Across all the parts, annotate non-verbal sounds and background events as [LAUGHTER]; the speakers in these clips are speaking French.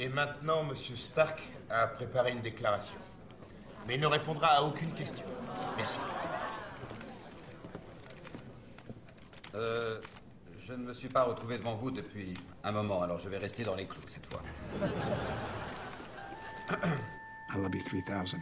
Et maintenant, Monsieur Stark a préparé une déclaration. Mais il ne répondra à aucune question. Merci. Euh, je ne me suis pas retrouvé devant vous depuis un moment, alors je vais rester dans les clous cette fois. [COUGHS] I love you 3000.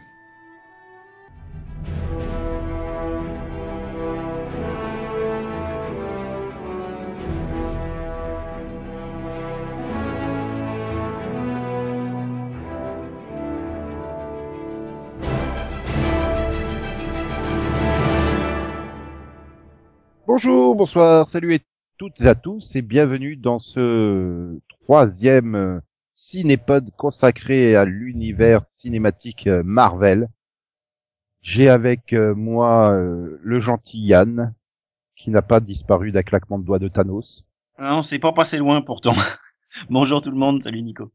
Bonjour, bonsoir, salut et toutes et à tous et bienvenue dans ce troisième euh, cinépod consacré à l'univers cinématique euh, Marvel. J'ai avec euh, moi le gentil Yann, qui n'a pas disparu d'un claquement de doigts de Thanos. Ah, on s'est pas passé loin pourtant. [LAUGHS] Bonjour tout le monde, salut Nico.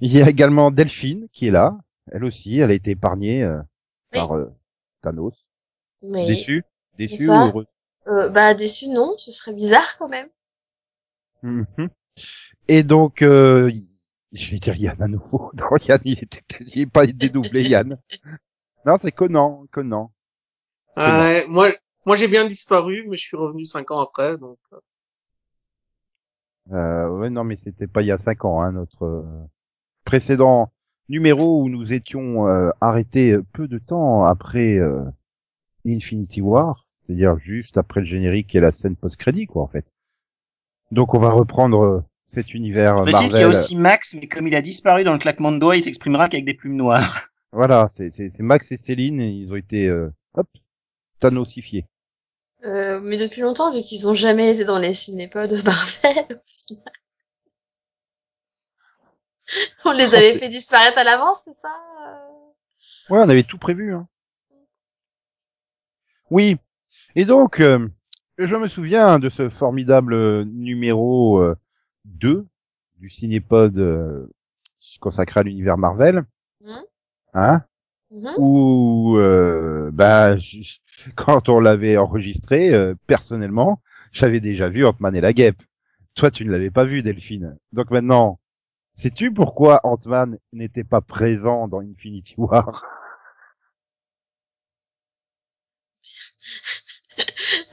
Il y a également Delphine qui est là. Elle aussi, elle a été épargnée euh, Oui. par euh, Thanos. Mais Déçu Déçu ou heureux euh, bah déçu non, ce serait bizarre quand même. Mhm. Et donc, euh, je vais dire Yann à nouveau. [LAUGHS] Non, Yann, il était, il est pas dédoublé, Yann. Non, c'est Conan, Conan. Ouais, moi, moi j'ai bien disparu, mais je suis revenu cinq ans après, donc. euh, Euh, ouais, non, mais c'était pas il y a cinq ans, hein, notre euh, précédent numéro où nous étions euh, arrêtés euh, peu de temps après euh, Infinity War, c'est-à-dire juste après le générique et la scène post-crédit, quoi, en fait. Donc, on va reprendre euh, cet univers Je précise qu'il y a Marvel. aussi Max, mais comme il a disparu dans le claquement de doigts, il s'exprimera qu'avec des plumes noires. [LAUGHS] Voilà, c'est Max et Céline, et ils ont été, euh, hop, Thanosifiés. Euh, mais depuis longtemps, vu qu'ils ont jamais été dans les cinépodes Marvel, au final. [LAUGHS] on les [LAUGHS] avait fait disparaître à l'avance, c'est ça euh? Ouais, on avait tout prévu. Hein. Oui. Et donc, euh, je me souviens de ce formidable euh, numéro euh, 2 du Cinépod euh, consacré à l'univers Marvel. Mhm. Hein? Mhm. Où, euh, bah, quand on l'avait enregistré, euh, personnellement, j'avais déjà vu Ant-Man et la Guêpe. Toi, tu ne l'avais pas vu, Delphine. Donc maintenant, sais-tu pourquoi Ant-Man n'était pas présent dans Infinity War?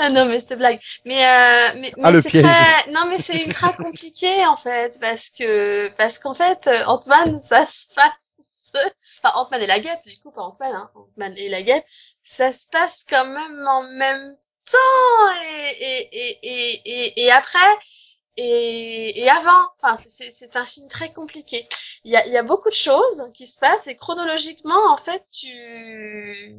Ah non, mais c'est blague. Mais, euh, mais, mais Ah, le c'est très, non, mais c'est ultra [LAUGHS] compliqué, en fait, parce que, parce qu'en fait, euh, Ant-Man, ça se passe, [LAUGHS] enfin, Ant-Man et la guêpe, du coup, pas Ant-Man, hein, Ant-Man et la guêpe, ça se passe quand même en même temps, et, et, et, et, et, après, et, et avant. Enfin, c'est- c'est, un film très compliqué. Il y a, il y a beaucoup de choses qui se passent, et chronologiquement, en fait, tu,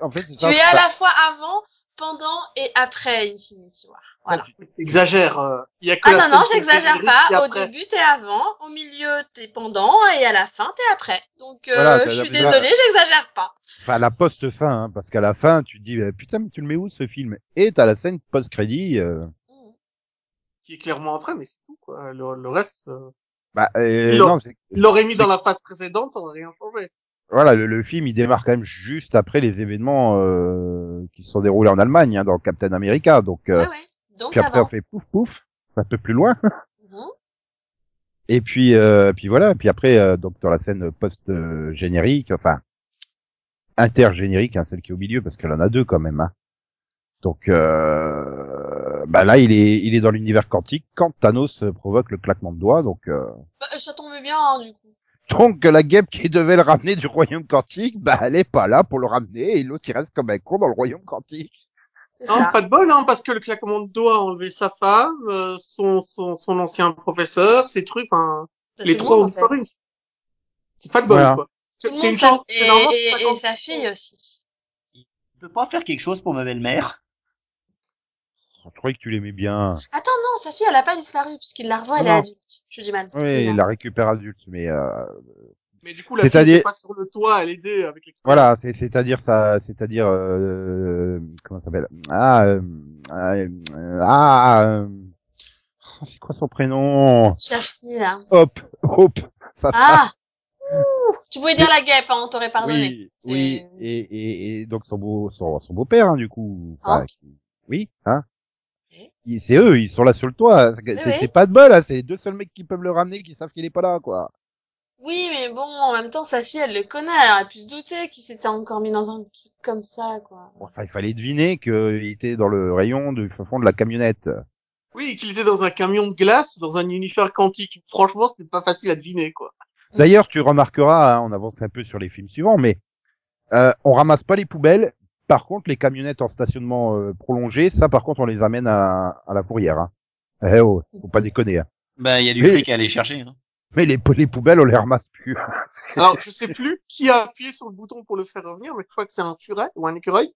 En fait, c'est tu ça, es à la fois avant, pendant et après Infinity War. Voilà. Exagère. euh, Il y a que Ah la non, non, j'exagère pas. Au début, t'es avant, au milieu, t'es pendant, et à la fin, t'es après. Donc, euh, Voilà, je suis désolée, j'exagère pas. Enfin, la post-fin, hein, parce qu'à la fin, tu te dis, putain, mais tu le mets où ce film? Et t'as la scène post-crédit. euh, Qui est clairement après, mais c'est tout, quoi. Le, le reste, euh, bah, euh, Il l'aurait mis dans la phase précédente, ça n'aurait rien changé. Voilà, le, le film, il démarre quand même juste après les événements euh, qui se sont déroulés en Allemagne, hein, dans Captain America. Donc, euh, Ouais, ouais. Donc, puis après, on fait pouf pouf, un peu plus loin. [LAUGHS] Mhm. Et puis, euh, puis voilà. Puis après, euh, donc dans la scène post-générique, enfin intergénérique, hein, celle qui est au milieu, parce qu'elle en a deux quand même. Hein. Donc, euh, bah là, il est, il est dans l'univers quantique quand Thanos provoque le claquement de doigts. Donc, euh, Bah, ça tombe bien, hein, du coup. Donc la guêpe qui devait le ramener du royaume quantique, bah elle est pas là pour le ramener et l'autre il reste comme un con dans le royaume quantique. Non, pas de bol, hein, parce que le claquement de doigts a enlevé sa femme, euh, son, son, son ancien professeur, ses trucs, enfin, Bah, les trois ont en fait. disparu. C'est pas de bol, Voilà. quoi. C'est une chance. et, c'est normal, et, sa fille aussi. Il peut pas faire quelque chose pour ma belle-mère. Je trouvais que tu l'aimais bien. Attends, non, sa fille, elle a pas disparu, puisqu'il la revoit, elle est adulte. Je dis mal. Oui, il la récupère adulte, mais euh, Mais du coup, la fille C'est-à-dire- était pas sur le toit à l'aider avec l'expérience. voilà, c'est- c'est-à-dire ça, c'est-à-dire euh, comment ça s'appelle? Ah, euh, euh, ah, euh, oh, c'est quoi son prénom? Cherche là. Hop, Hop, femme. Ah! Ouh, tu pouvais dire la guêpe, hein, on t'aurait pardonné. Oui, oui, et, et, et donc son beau, son, son beau-père, hein, du coup. Enfin, Hank. qui- oui, hein? C'est eux, ils sont là sur le toit. C'est oui. pas de bol, hein, c'est les deux seuls mecs qui peuvent le ramener qui savent qu'il est pas là, quoi. Oui, mais bon, en même temps, sa fille, elle le connaît, elle aurait pu se douter qu'il s'était encore mis dans un truc comme ça, quoi. Bon, Enfin, il fallait deviner qu'il était dans le rayon du fond de la camionnette. Oui, qu'il était dans un camion de glace, dans un univers quantique. Franchement, c'était pas facile à deviner, quoi. D'ailleurs, tu remarqueras, hein, on avance un peu sur les films suivants, mais euh, on ramasse pas les poubelles. Par contre, les camionnettes en stationnement euh, prolongé, ça, par contre, on les amène à, à la fourrière. Hein. Eh oh, faut pas déconner. Hein. Bah, il y a du fric à aller chercher. Hein. Mais les, les poubelles, on les ramasse plus. [LAUGHS] Alors, je sais plus qui a appuyé sur le bouton pour le faire revenir, mais je crois que c'est un furet ou un écureuil.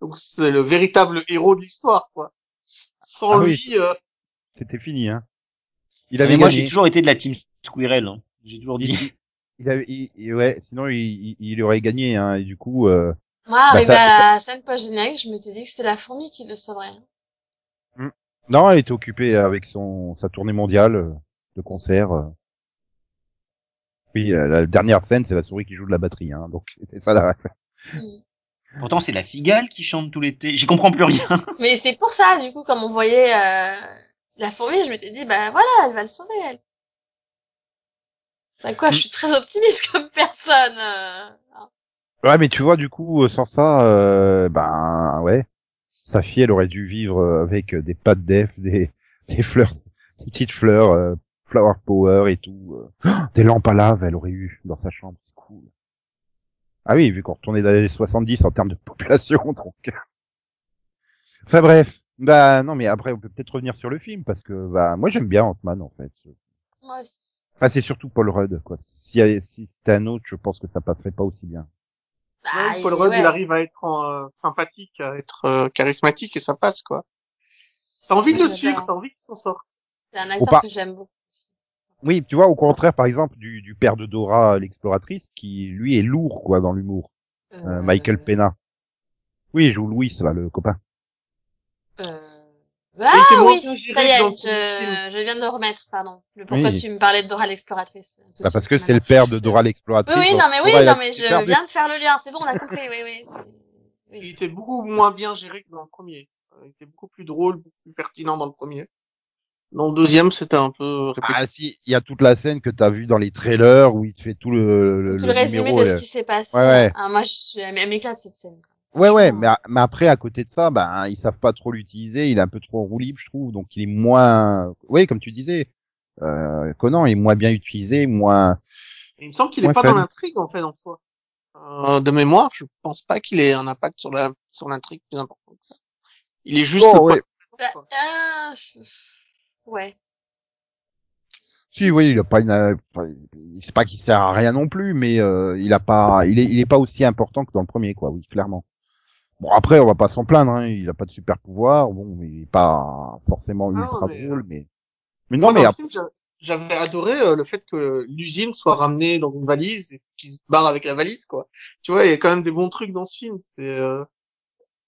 Donc, c'est le véritable héros de l'histoire, quoi. Sans Ah oui. lui, euh, C'était fini. Hein. Il Mais avait moi, gagné. j'ai toujours été de la team Squirrel. Hein. J'ai toujours dit. il- il avait, il- il- ouais, sinon il, il, il aurait gagné. Hein, et du coup, euh, Moi, arrivé ça- à la scène post-générique, je me suis dit que c'était la fourmi qui le sauverait. hein. non, il était occupé avec son sa tournée mondiale euh, de concert. euh. Oui, la, la dernière scène, c'est la souris qui joue de la batterie. Hein, donc [LAUGHS] c'est ça la. Mm. Pourtant, c'est la cigale qui chante tout l'été. J'y comprends plus rien. [LAUGHS] Mais c'est pour ça, du coup, comme on voyait euh, la fourmi, je m'étais dit, bah voilà, elle va le sauver, elle. Bah quoi, je suis très optimiste [LAUGHS] comme personne. Ouais, mais tu vois, du coup, euh, sans ça, euh, ben ouais, sa fille, elle aurait dû vivre euh, avec euh, des pattes d'Ef, [LAUGHS] des des fleurs, des petites fleurs, euh, flower power et tout, euh, [GASPS] des lampes à lave, elle aurait eu dans sa chambre, c'est cool. Ah oui, vu qu'on retournait dans les années 70 en termes de population, [LAUGHS] donc. Enfin bref, bah non, mais après on peut peut-être revenir sur le film parce que bah moi j'aime bien Ant-Man en fait. Moi aussi. Enfin c'est surtout Paul Rudd quoi. Si, si c'était un autre, je pense que ça passerait pas aussi bien. Bah, même Paul il- Rudd, ouais. il arrive à être euh, sympathique, à être euh, charismatique et ça passe, quoi. T'as envie de le suivre, t'as envie qu'il s'en sorte. C'est un acteur pas. que j'aime beaucoup. Oui, tu vois, au contraire, par exemple, du, du père de Dora, l'exploratrice, qui, lui, est lourd, quoi, dans l'humour. Euh, Euh, Michael Pena. Oui, il joue Louis, là, le copain. Euh... Ah oui, ça y est, le je, je viens de le remettre, pardon. Le pourquoi Oui. tu me parlais de Dora l'exploratrice. Bah, parce que c'est le père de Dora Oui, l'exploratrice. oui, donc non, mais oui, Dora, non, mais je perdu. viens de faire le lien. C'est bon, on a compris, oui, oui. Il oui. était beaucoup moins bien géré que dans le premier. Euh, Il était beaucoup plus drôle, beaucoup plus pertinent dans le premier. Dans le deuxième, c'était un peu répétitif. Ah, si, il y a toute la scène que t'as vue dans les trailers où il te fait tout le, le, Tout le résumé numéro, de euh, ce qui s'est passé. Ouais, ouais. Ah, moi, je suis, elle m'éclate cette scène. quoi. Ouais, ouais, mais, mais après, à côté de ça, bah, ils savent pas trop l'utiliser, il est un peu trop en roue libre, je trouve, donc il est moins, oui, comme tu disais, euh, Conan est moins bien utilisé, moins, il me semble qu'il est pas fun. dans l'intrigue, en fait, en soi. Euh, de mémoire, je pense pas qu'il ait un impact sur la, sur l'intrigue plus important que ça. Il est juste Oh, pas- ouais. Bah, ah, je- ouais. Si, oui, il a pas une, euh, enfin, il- c'est pas qu'il sert à rien non plus, mais euh, il a pas, il est, il est pas aussi important que dans le premier, quoi. Oui, clairement. Bon, après, on va pas s'en plaindre, hein, il a pas de super pouvoir, bon, il est pas forcément Ah, ultra mais, drôle, mais, mais Moi, non, mais après- j'avais adoré euh, le fait que l'usine soit ramenée dans une valise et qu'il se barre avec la valise, quoi. Tu vois, il y a quand même des bons trucs dans ce film. C'est euh,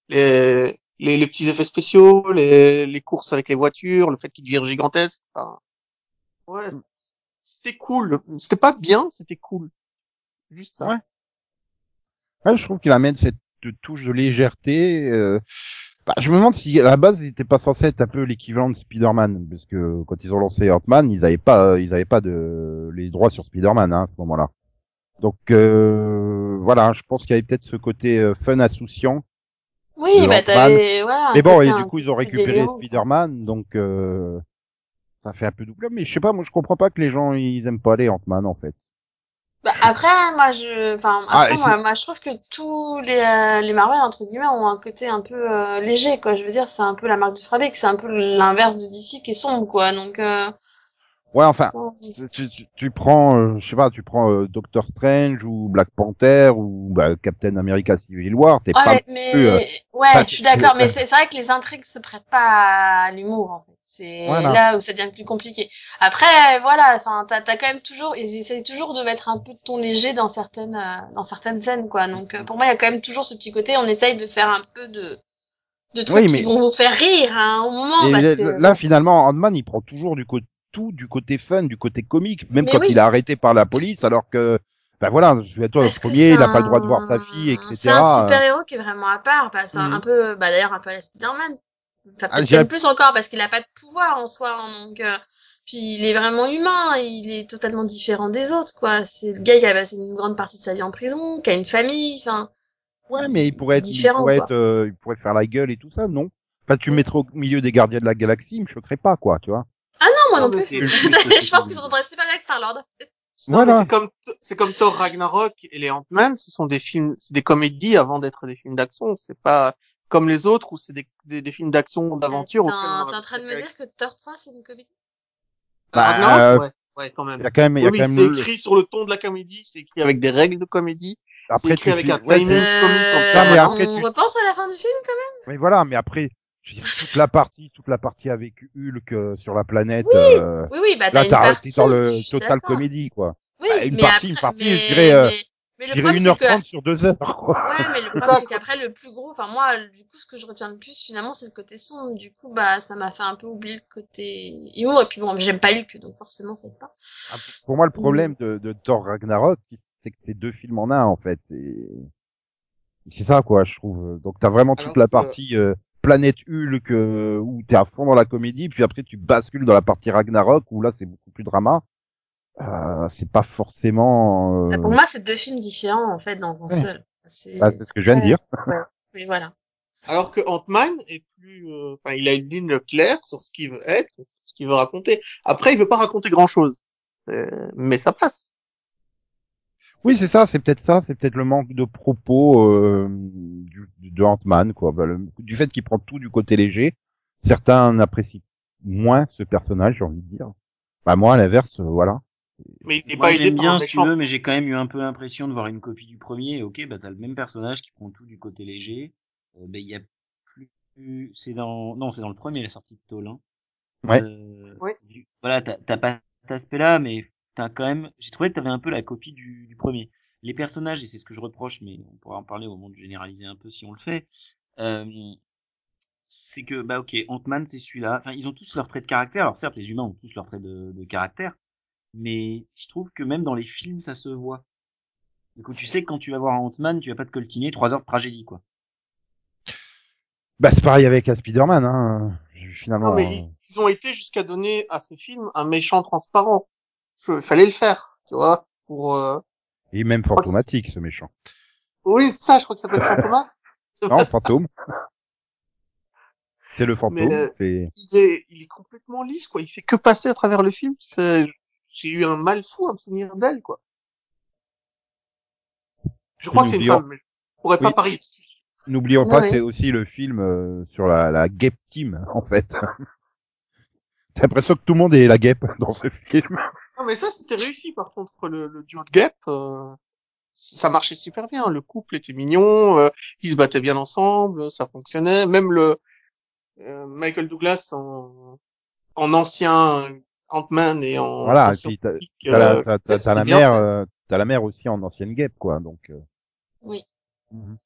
les, les les petits effets spéciaux, les les courses avec les voitures, le fait qu'il devient gigantesque. Enfin, ouais, Mm. c'était cool. C'était pas bien, c'était cool. Juste ça. Ouais. Ouais, je trouve qu'il amène cette touche de légèreté. euh, bah, je me demande si à la base il était pas censé être un peu l'équivalent de Spider-Man, parce que quand ils ont lancé Ant-Man, ils avaient pas, ils avaient pas de les droits sur Spider-Man hein, à ce moment-là. Donc euh, voilà, je pense qu'il y avait peut-être ce côté euh, fun insouciant. Oui, de bah, t'avais, voilà. Mais bon, et du coup ils ont récupéré. Spider-Man, donc euh, ça fait un peu double. Mais je sais pas, moi je comprends pas que les gens ils aiment pas les Ant-Man en fait. Bah, après, moi, je, enfin, Ah, après, moi, je trouve que tous les, euh, les Marvel, entre guillemets, ont un côté un peu, euh, léger, quoi. Je veux dire, c'est un peu la marque du fabrique, c'est un peu l'inverse de DC qui est sombre, quoi. Donc, euh, Ouais, enfin, bon. tu, tu, tu- prends, euh, je sais pas, tu prends euh, Doctor Strange ou Black Panther ou bah, Captain America Civil War, t'es Ouais, pas mais, plus, euh, ouais, pas- je suis d'accord, mais c'est vrai que les intrigues se prêtent pas à l'humour, en fait. C'est Voilà. là où ça devient plus compliqué. Après, voilà, enfin, t'as t'as quand même toujours, ils essayent toujours de mettre un peu de ton léger dans certaines, euh, dans certaines scènes, quoi. Donc, euh, pour moi, il y a quand même toujours ce petit côté, on essaye de faire un peu de, de trucs Oui, qui mais- vont vous faire rire, hein, au moment, Et parce que, là, finalement, Ant-Man, il prend toujours du côté tout du côté fun, du côté comique, même Mais quand oui. il est arrêté par la police, alors que, ben voilà, souviens-toi, le Parce que premier, il a pas le droit de voir sa fille, etc. C'est un super héros qui est vraiment à part. Bah, c'est un- un peu, bah d'ailleurs un peu à la Spider-Man. Enfin, Ah, même plus encore parce qu'il a pas de pouvoir en soi, hein, donc. euh, Puis il est vraiment humain, il est totalement différent des autres, quoi. C'est le gars qui a passé une grande partie de sa vie en prison, qui a une famille, enfin. Ouais, mais il pourrait être, il Différent, pourrait être, euh, il pourrait faire la gueule et tout ça, non? Enfin, tu le mettrais au milieu des gardiens de la galaxie, il me choquerait pas, quoi, tu vois. Moi Non, non mais plus. c'est- [LAUGHS] je pense que ça rendrait super bien avec Star-Lord. Voilà. c'est comme c'est comme Thor Ragnarok et les Ant-Man, ce sont des films, c'est des comédies avant d'être des films d'action. C'est pas comme les autres où c'est des, des, des films d'action d'aventure. T'es en train de me dire que Thor 3 c'est une comédie? Bah, Ragnarok, euh, ouais, ouais, quand Il même. y a quand même, il y a Oui, quand mais même. c'est le- écrit sur le ton de la comédie, c'est écrit avec des règles de comédie. c'est Après, écrit avec un ouais, timing c'est- comique comme Euh, ça. mais après, on tu- repense à la fin du film quand même? Mais voilà, mais après, toute la partie, toute la partie avec Hulk euh, sur la planète. euh, Oui, oui, bah Là, t'as resté dans le total comédie, quoi. Oui, Bah, une mais partie, après, une partie, mais, je dirais, euh, mais, mais Je dirais problème c'est que 1h30 sur 2 heures, quoi. Ouais, mais le [LAUGHS] problème, c'est qu'après, le plus gros, enfin, moi, du coup, ce que je retiens le plus, finalement, c'est le côté sombre. Du coup, bah, ça m'a fait un peu oublier le côté humour. Et puis bon, j'aime pas Luc, donc forcément, ça aide pas. Ah, Pour moi, le problème de, de Thor Ragnarok, c'est que c'est deux films en un, en fait. Et c'est ça, quoi, je trouve. Donc, t'as vraiment toute Alors la partie euh, planète Hulk euh, où t'es à fond dans la comédie, puis après tu bascules dans la partie Ragnarok où là c'est beaucoup plus drama. Euh, c'est pas forcément. euh, Bah, pour moi, c'est deux films différents, en fait, dans un Ouais. seul. C'est bah, c'est ce que je viens de dire. Oui, voilà. Alors que Ant-Man est plus, euh, enfin, il a une ligne claire sur ce qu'il veut être, sur ce qu'il veut raconter. Après, il veut pas raconter grand chose. Mais ça passe. Oui, c'est ça, c'est peut-être ça, c'est peut-être le manque de propos euh, du, de Ant-Man, quoi. Bah, le- du fait qu'il prend tout du côté léger, certains apprécient moins ce personnage, j'ai envie de dire. Bah moi, à l'inverse, euh, voilà. Mais il est Moi, pas aidé bien, si tu veux, mais j'ai quand même eu un peu l'impression de voir une copie du premier. Ok, bah t'as le même personnage qui prend tout du côté léger. Euh, bah, il y a plus, c'est dans, non, c'est dans le premier la sortie de Tolin. Ouais. Euh, Ouais. du- Voilà, t'as t'as pas cet aspect-là, mais t'as quand même, j'ai trouvé que t'avais un peu la copie du, du premier. Les personnages, et c'est ce que je reproche, mais on pourra en parler au moment de généraliser un peu si on le fait. Euh, c'est que bah ok, Ant-Man c'est celui-là. Enfin, ils ont tous leurs traits de caractère. Alors certes, les humains ont tous leurs traits de, de caractère, mais je trouve que même dans les films ça se voit. Du coup, tu sais que quand tu vas voir Ant-Man, tu vas pas te coltiner trois heures de tragédie quoi. Bah c'est pareil avec Spider-Man, hein. Finalement. Non, mais euh, ils, ils ont été jusqu'à donner à ce film un méchant transparent. Il fallait le faire, tu vois, pour. euh, Et même fantomatique, ce méchant. Oui, ça, je crois que ça s'appelle [LAUGHS] Fantomas. Non, pas fantôme. C'est le fantôme. Mais, euh, il est, il est complètement lisse, quoi. Il fait que passer à travers le film. J'ai eu un mal fou à me souvenir d'elle, quoi. Je crois que c'est une femme, mais je pourrais pas Oui. parier. N'oublions pas que c'est aussi le film euh, sur la, la Guêpe Team, en fait. [LAUGHS] T'as l'impression que tout le monde est la guêpe dans ce film. Non, mais ça, c'était réussi, par contre, le, le duo de Gap, euh, ça marchait super bien. Le couple était mignon, euh, ils se battaient bien ensemble, ça fonctionnait. Même le euh, Michael Douglas en, en ancien Ant-Man et en Voilà, t'as la, t'as- t'as- c'était t'as la mère, euh, t'as la mère aussi en ancienne guêpe, quoi. Donc. euh. Oui. Mhm.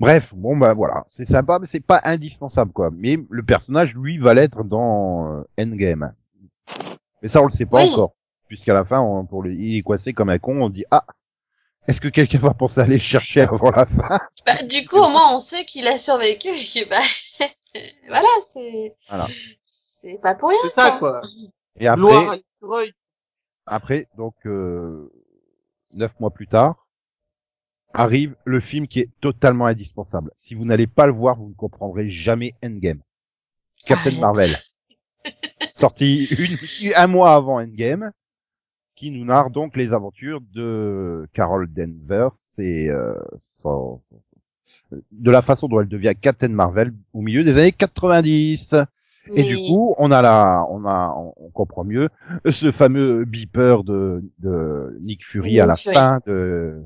Bref, bon bah voilà, c'est sympa, mais c'est pas indispensable, quoi. Mais le personnage, lui, va l'être dans euh, Endgame. Mais ça, on le sait pas Oui. encore, puisqu'à la fin, on, pour le, il est coincé comme un con, on dit ah, est-ce que quelqu'un va penser à aller le chercher [LAUGHS] avant la fin? Bah, du coup, au moins, on sait qu'il a survécu et que, bah, [LAUGHS] voilà, c'est, Voilà. c'est pas pour rien, C'est ça, quoi. Et après. Après, donc, euh, neuf mois plus tard, arrive le film qui est totalement indispensable. Si vous n'allez pas le voir, vous ne comprendrez jamais Endgame. Captain Arrête. Marvel. Sorti une, un mois avant Endgame, qui nous narre donc les aventures de Carol Danvers et euh, son- de la façon dont elle devient Captain Marvel au milieu des années 90. Et du coup, on a la, on a, on, comprend mieux ce fameux beeper de, de Nick Fury à la Fury. fin de,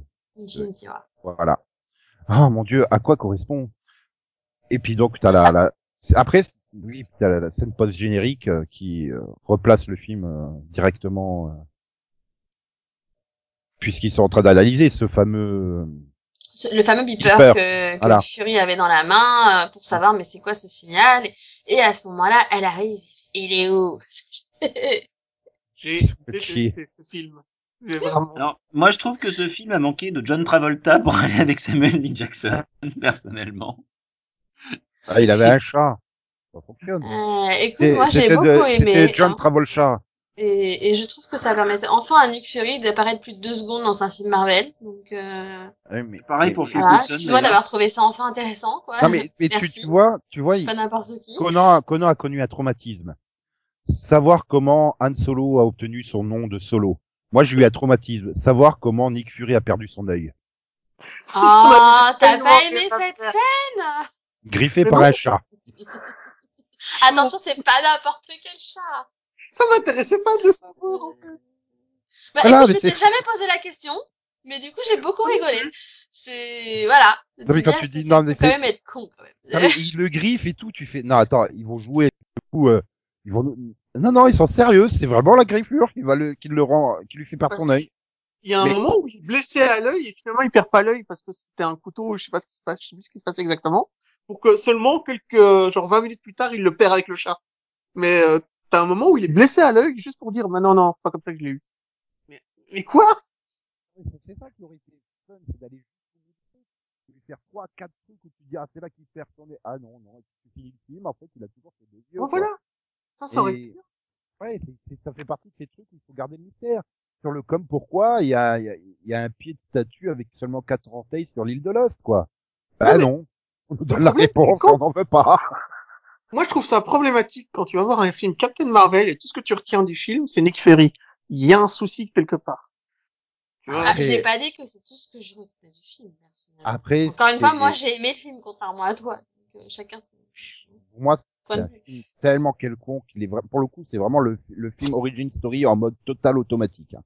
voilà. Ah mon dieu, à quoi correspond? Et puis donc t'as la, la, après, oui, t'as la, la scène post générique qui euh, replace le film euh, directement, euh, puisqu'ils sont en train d'analyser ce fameux. Ce- Le fameux beeper, Beeper, que, que voilà. Fury avait dans la main euh, pour savoir mais c'est quoi ce signal? Et à ce moment-là, elle arrive. Il est où? [LAUGHS] J'ai détesté ce film. Vraiment. Alors, moi je trouve que ce film a manqué de John Travolta pour [LAUGHS] aller avec Samuel L. Jackson, [LAUGHS] personnellement. Ah, il avait un chat. Ça fonctionne. Euh, écoute, moi j'ai beaucoup de- aimé. C'était John hein. Travolta. Et, et je trouve que ça permettait enfin à Nick Fury d'apparaître plus de deux secondes dans un film Marvel. Donc euh, Ouais, mais- Pareil pour Phil voilà, excuse-moi d'ailleurs. d'avoir trouvé ça enfin intéressant, quoi. Non, mais, [LAUGHS] mais tu, tu vois, tu vois, Je il- suis pas n'importe qui. Conan, Conan a connu un traumatisme. Savoir comment Han Solo a obtenu son nom de Solo. Moi, j'ai eu un traumatisme. Savoir comment Nick Fury a perdu son œil. Ah, [LAUGHS] t'as pas aimé cette scène? Griffé par un chat. [LAUGHS] Attention, c'est pas n'importe quel chat. Ça m'intéressait pas de le savoir, en fait. Bah, Voilà, écoute, je m'étais jamais posé la question, mais du coup, j'ai beaucoup rigolé. C'est, voilà. Non, mais quand tu dis, non, mais quand même être con, quand même. Non, mais le griffe et tout, tu fais, non, attends, ils vont jouer, du coup, euh, ils vont, non, non, ils sont sérieux, c'est vraiment la griffure qui va le, qui le rend, qui lui fait perdre son œil. Il y a un Mais- moment où il est blessé à l'œil et finalement il perd pas l'œil parce que c'était un couteau, je sais pas ce qui se passe, je sais plus ce qui se passe exactement. Pour que seulement quelques, genre 20 minutes plus tard, il le perd avec le chat. Mais euh, t'as un moment où il est blessé à l'œil juste pour dire, bah non non, c'est pas comme ça que je l'ai eu. Mais, mais quoi? C'est ça qui aurait été fun, c'est d'aller lui faire trois, quatre trucs où tu dis, ah, c'est là qu'il perd son œil. Ah non, non, tu finis le film, en fait, il a toujours ses deux yeux. Bon. Voilà. Ça, ça aurait Et- été bien. Ouais, ça fait partie de ces trucs où il faut garder le mystère. Sur le comme pourquoi, il y a, il y a, y a un pied de statue avec seulement quatre orteils sur l'île de Lost, quoi. Bah mais- non. [LAUGHS] On nous donne la réponse, on n'en veut pas. [LAUGHS] Moi, je trouve ça problématique quand tu vas voir un film Captain Marvel et tout ce que tu retiens du film, c'est Nick Fury. Il y a un souci quelque part. Ah, Après- j'ai pas dit que c'est tout ce que je retenais du film, personnellement. Après, Encore une fois, moi, j'ai aimé le film, contrairement à toi. Donc, euh, chacun son pour moi, c'est tellement quelconque. Il est vra- pour le coup, c'est vraiment le, le film origin story en mode total automatique. hein.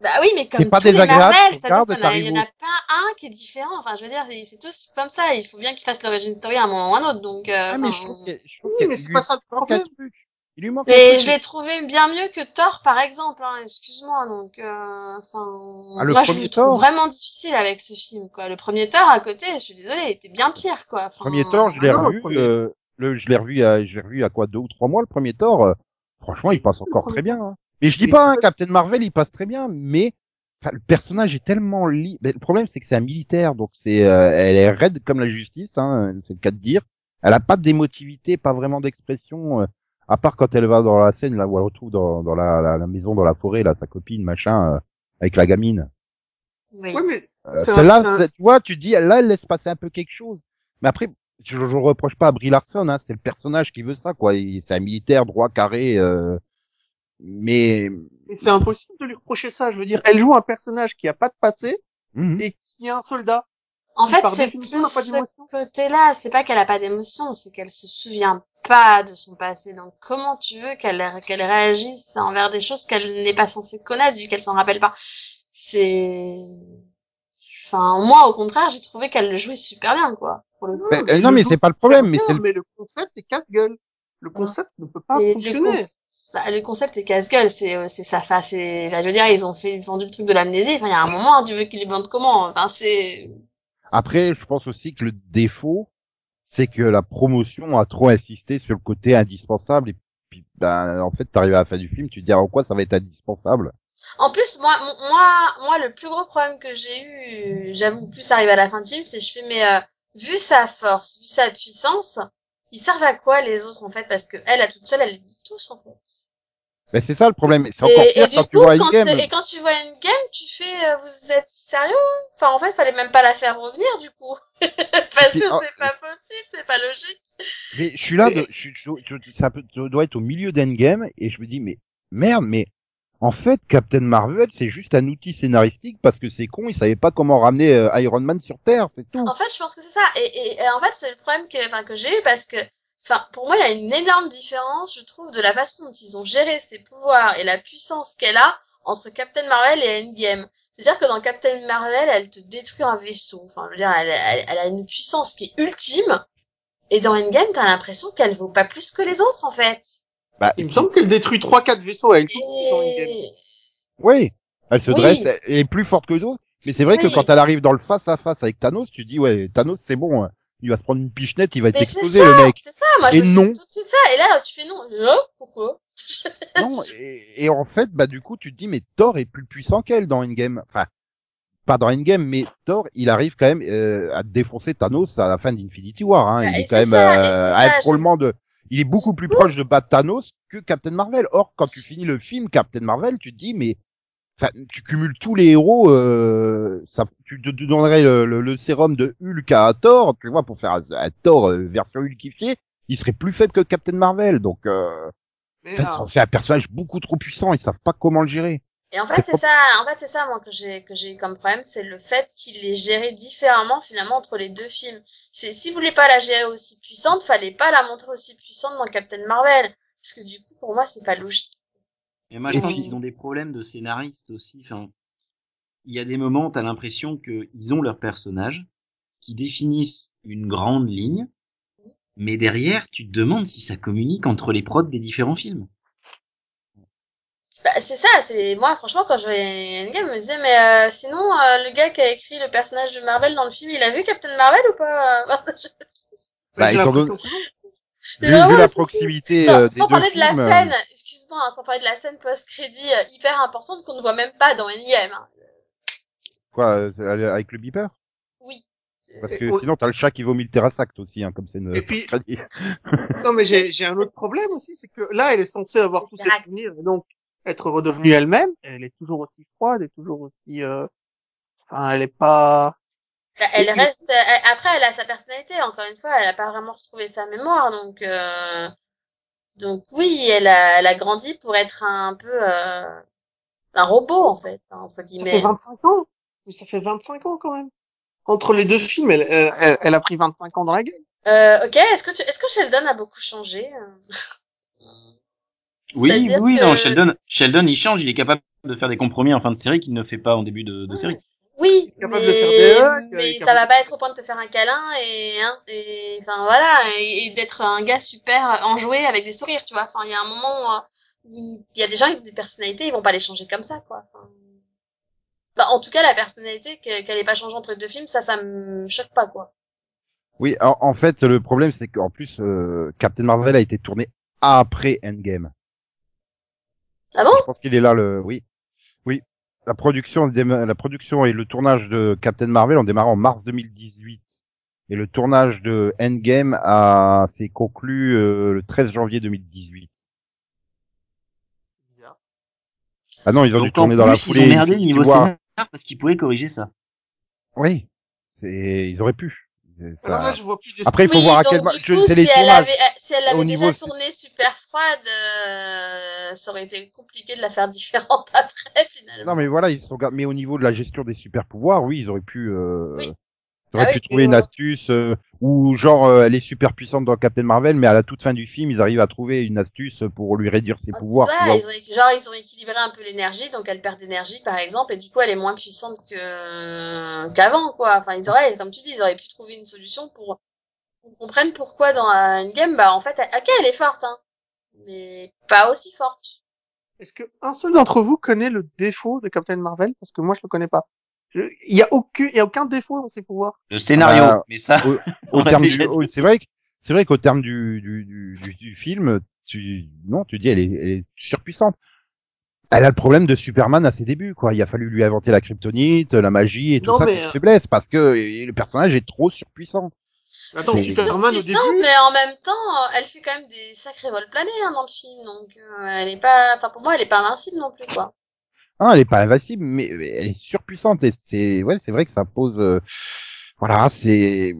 Bah oui, mais comme pas tous les Marvel, il y en a pas un qui est différent. Enfin, je veux dire, c'est tous comme ça. Il faut bien qu'ils fassent l'origin story à un moment ou à un autre. Donc, euh, Ah, mais je enfin, trouve que, je trouve Oui, qu'il mais lui c'est pas ça le manque un problème. truc. Il lui manque un Mais truc. je l'ai trouvé bien mieux que Thor, par exemple. Hein, Excuse-moi. Donc, euh, enfin, Ah, le moi, je le trouve Thor vraiment difficile avec ce film. Quoi. Le premier Thor à côté, je suis désolée, il était bien pire. Quoi. Enfin, Premier Thor, je l'ai Ah revu, euh, le, je l'ai revu à, je l'ai revu à quoi, deux ou trois mois, le premier Thor, euh, franchement, il passe encore très bien, hein. Mais je dis pas, hein, Captain Marvel, il passe très bien, mais, enfin, le personnage est tellement li... mais le problème, c'est que c'est un militaire, donc c'est, euh, elle est raide comme la justice, hein, c'est le cas de dire. Elle a pas d'émotivité, pas vraiment d'expression, euh, à part quand elle va dans la scène, là, où elle retrouve dans, dans la, la, la maison, dans la forêt, là, sa copine, machin, euh, avec la gamine. oui. Ouais, mais Euh, celle-là, un- tu vois, tu dis, là, elle laisse passer un peu quelque chose. Mais après, je, je reproche pas à Brie Larson, hein, c'est le personnage qui veut ça, quoi. Il- C'est un militaire droit, carré, euh, mais, mais c'est impossible de lui reprocher ça. Je veux dire, elle joue un personnage qui a pas de passé Mhm. et qui est un soldat. En fait, c'est plus ce côté-là. C'est pas qu'elle a pas d'émotion, c'est qu'elle se souvient pas de son passé. Donc, comment tu veux qu'elle qu'elle réagisse envers des choses qu'elle n'est pas censée connaître vu qu'elle s'en rappelle pas? C'est, enfin, moi, au contraire, j'ai trouvé qu'elle le jouait super bien, quoi. Pour le coup. Mais, mais euh, non, mais c'est pas le problème, mais Bien, c'est le... mais le concept est casse-gueule. Le concept ne peut pas Et le, fonctionner. conce- bah, le concept est casse-gueule, c'est euh, c'est sa face. Et, bah, je veux dire, ils ont fait vendu le truc de l'amnésie. Enfin, il y a un moment, hein, tu veux qu'ils les vendent comment Enfin, c'est Après, je pense aussi que le défaut, c'est que la promotion a trop insisté sur le côté indispensable et puis, ben, en fait, t'arrives à la fin du film, tu te dis, en quoi ça va être indispensable? En plus, moi, moi, moi, le plus gros problème que j'ai eu, j'avoue, plus arrivé à la fin du film, c'est que je fais, mais euh, vu sa force, vu sa puissance, ils servent à quoi les autres en fait? Parce que elle, à toute seule, elle les dit tous en fait. Ben, c'est ça le problème. C'est encore Et, pire et quand coup, tu vois quand, Endgame. et quand tu vois une game, tu fais, euh, vous êtes sérieux? Enfin, en fait, fallait même pas la faire revenir du coup, [LAUGHS] parce que oh, c'est pas possible, c'est pas logique. Mais je suis là, Mais- de, je, je- je- ça, peut- ça doit être au milieu d'Endgame et je me dis mais merde, mais en fait Captain Marvel c'est juste un outil scénaristique parce que c'est con, ils savaient pas comment ramener euh, Iron Man sur Terre, c'est tout. En fait, je pense que c'est ça. Et, et, et en fait, c'est le problème que, que j'ai eu parce que, enfin, pour moi, il y a une énorme différence, je trouve, de la façon dont ils ont géré ses pouvoirs et la puissance qu'elle a entre Captain Marvel et Endgame. C'est-à-dire que dans Captain Marvel, elle te détruit un vaisseau. Enfin, je veux dire, elle, elle, elle a une puissance qui est ultime. Et dans Endgame, t'as l'impression qu'elle vaut pas plus que les autres, en fait. Bah, Il me semble qu'elle détruit trois, quatre vaisseaux à une game. Et... oui, elle se Oui. dresse, elle est plus forte que d'autres, mais c'est vrai que quand elle arrive dans le face à face avec Thanos, tu dis ouais Thanos c'est bon, hein. il va se prendre une pichenette, il va être explosé le mec. c'est ça, moi, je Et me non. tout de suite ça. Et là, tu fais non. Euh, pourquoi? [LAUGHS] Non, et, et en fait bah du coup tu te dis mais Thor est plus puissant qu'elle dans Endgame. Enfin pas dans Endgame, mais Thor, il arrive quand même euh, à défoncer Thanos à la fin d'Infinity War. Hein. Bah, il et est quand même euh, à ça, être je- de. Il est beaucoup plus proche de battre Thanos que Captain Marvel. Or, quand tu finis le film Captain Marvel, tu te dis mais enfin, tu cumules tous les héros. Euh, ça, tu te donnerais le, le- le sérum de Hulk à Thor, tu vois, pour faire un, un Thor euh, version Hulkifié. Il serait plus faible que Captain Marvel. Donc, euh, Mais, en fait, ça en fait un personnage beaucoup trop puissant. Ils savent pas comment le gérer. Et en fait, C'est ça, en fait, c'est ça, moi, que j'ai, que j'ai comme problème, c'est le fait qu'il est géré différemment, finalement, entre les deux films. C'est, si vous voulez pas la gérer aussi puissante, fallait pas la montrer aussi puissante dans Captain Marvel. Parce que du coup, pour moi, c'est pas logique. Et moi, je pense qu'ils ont des problèmes de scénaristes aussi. Enfin, il y a des moments, où t'as l'impression qu'ils ont leur personnage, qui définissent une grande ligne, mais derrière, tu te demandes si ça communique entre les prods des différents films. Bah, c'est ça, c'est, moi, franchement, quand je voyais Endgame, je me disais, mais, euh, sinon, euh, le gars qui a écrit le personnage de Marvel dans le film, il a vu Captain Marvel ou pas? [LAUGHS] Bah, étant donné-. Vu, Non, vu ouais, la proximité sans, euh, des sans deux parler de la films, euh, scène, excuse-moi, hein, sans parler de la scène post-crédit euh, hyper importante qu'on ne voit même pas dans Endgame. Hein. quoi, euh, avec le beeper? Oui. Parce que sinon, t'as le chat qui vomit le terrassact aussi, hein, comme c'est une. Et puis-. Non, mais j'ai, [LAUGHS] j'ai un autre problème aussi, c'est que là, elle est censée avoir tous ses souvenirs donc être redevenue elle-même. Elle est toujours aussi froide et toujours aussi, euh... enfin, elle est pas, Bah, elle reste. elle- après, elle a sa personnalité. Encore une fois, elle a pas vraiment retrouvé sa mémoire, donc. Euh... Donc oui, elle a, elle a grandi pour être un peu euh, un robot en fait, hein, entre ça fait guillemets. 25 ans. Mais ça fait 25 ans quand même. Entre les deux films, elle, elle, elle- a pris 25 ans dans la game. Euh, ok, est-ce que tu, est-ce que Sheldon a beaucoup changé euh? Oui, oui, que- non, Sheldon, Sheldon, il change, il est capable de faire des compromis en fin de série qu'il ne fait pas en début de, de série. Oui, capable mais, de faire des mais est ça va pas être au point de te faire un câlin et hein, et enfin voilà et, et d'être un gars super enjoué avec des sourires, tu vois. Enfin, il y a un moment euh, où il y a des gens qui ont des personnalités, ils vont pas les changer comme ça, quoi. Enfin, bah, en tout cas, la personnalité qu'elle ait pas changé entre les deux films, ça, ça me choque pas, quoi. Oui, en, en fait, le problème, c'est qu'en plus, euh, Captain Marvel a été tourné après Endgame. Ah bon? Je pense qu'il est là le, oui, oui. La production, déma- la production et le tournage de Captain Marvel ont démarré en mars 2018. Et le tournage de Endgame a, s'est conclu euh, le 13 janvier 2018. Ah non, ils ont dû Donc tourner dans la foulée. ils ont merdé niveau vois. scénario parce qu'ils pouvaient corriger ça. Oui. C'est, ils auraient pu. C'est- ça- Alors là, je vois plus des Après, il faut oui, voir à quel c'est si elle avait, si elle Au avait niveau- déjà tourné super froide, euh, ça aurait été compliqué de la faire [LAUGHS] différente après, finalement. Non, mais voilà, ils sont, mais au niveau de la gestion des super pouvoirs, oui, ils auraient pu, euh, Oui. Ils auraient Ah pu oui, trouver une euh, astuce, euh, ou genre, euh, elle est super puissante dans Captain Marvel, mais à la toute fin du film, ils arrivent à trouver une astuce pour lui réduire ses pouvoirs. tu Ouais, vois. ils ont, genre, ils ont équilibré un peu l'énergie, donc elle perd d'énergie, par exemple, et du coup, elle est moins puissante que, qu'avant, quoi. Enfin, ils auraient, comme tu dis, ils auraient pu trouver une solution pour, pour qu'on comprenne pourquoi dans une game, bah, en fait, elle, ok, elle est forte, hein. Mais pas aussi forte. Est-ce que un seul d'entre vous connaît le défaut de Captain Marvel? Parce que moi, je le connais pas. Il y a aucun, il y a aucun défaut dans ses pouvoirs. Le scénario, bah, mais ça, Au, on au l'a terme déjà du, dit. au- c'est vrai que, c'est vrai qu'au terme du, du, du, du, du film, tu, non, tu dis, elle est, elle est surpuissante. Elle a le problème de Superman à ses débuts, quoi. Il a fallu lui inventer la kryptonite, la magie et tout Non, ça, mais, une euh, faiblesse, parce que le personnage est trop surpuissant. Attends, C'est- Superman au début. mais en même temps, euh, elle fait quand même des sacrés vols planés, hein, dans le film, donc, euh, elle est pas, enfin, pour moi, elle est pas invincible non plus, quoi. Ah, elle est pas invincible, mais elle est surpuissante et c'est ouais, c'est vrai que ça pose euh, voilà, c'est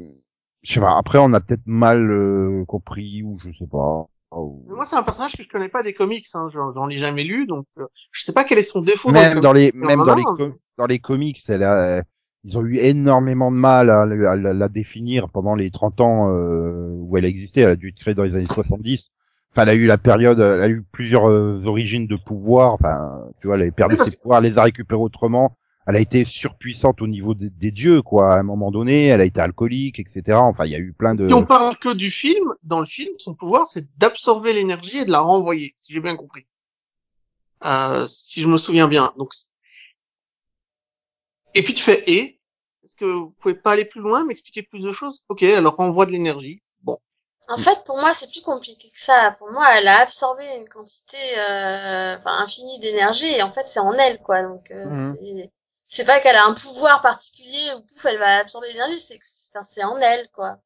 je sais pas, après on a peut-être mal euh, compris ou je sais pas. ou- Moi, c'est un personnage que je connais pas des comics. Hein. J'en ai jamais lu, donc euh, je sais pas quel est son défaut. dans les Même dans les même dans les com- dans les comics, elle a ils ont eu énormément de mal à, la définir pendant les 30 ans euh, où elle existait, elle a dû être créée dans les années 70. Enfin, elle a eu la période, elle a eu plusieurs euh, origines de pouvoir. Enfin, tu vois, elle avait perdu ses pouvoirs, elle les a récupérés autrement. Elle a été surpuissante au niveau des, des dieux, quoi. À un moment donné, elle a été alcoolique, etc. Enfin, il y a eu plein de. Si on parle que du film, dans le film, son pouvoir, c'est d'absorber l'énergie et de la renvoyer, si j'ai bien compris. Euh, si je me souviens bien. Donc, et puis tu fais et? Est-ce que vous pouvez pas aller plus loin, m'expliquer plus de choses? Ok, alors renvoie de l'énergie. En fait, pour moi, c'est plus compliqué que ça. Pour moi, elle a absorbé une quantité, euh, enfin, infinie d'énergie, et en fait, c'est en elle, quoi. Donc, euh, Mhm. c'est, c'est pas qu'elle a un pouvoir particulier ou pouf, elle va absorber l'énergie, c'est c'est enfin, c'est en elle, quoi.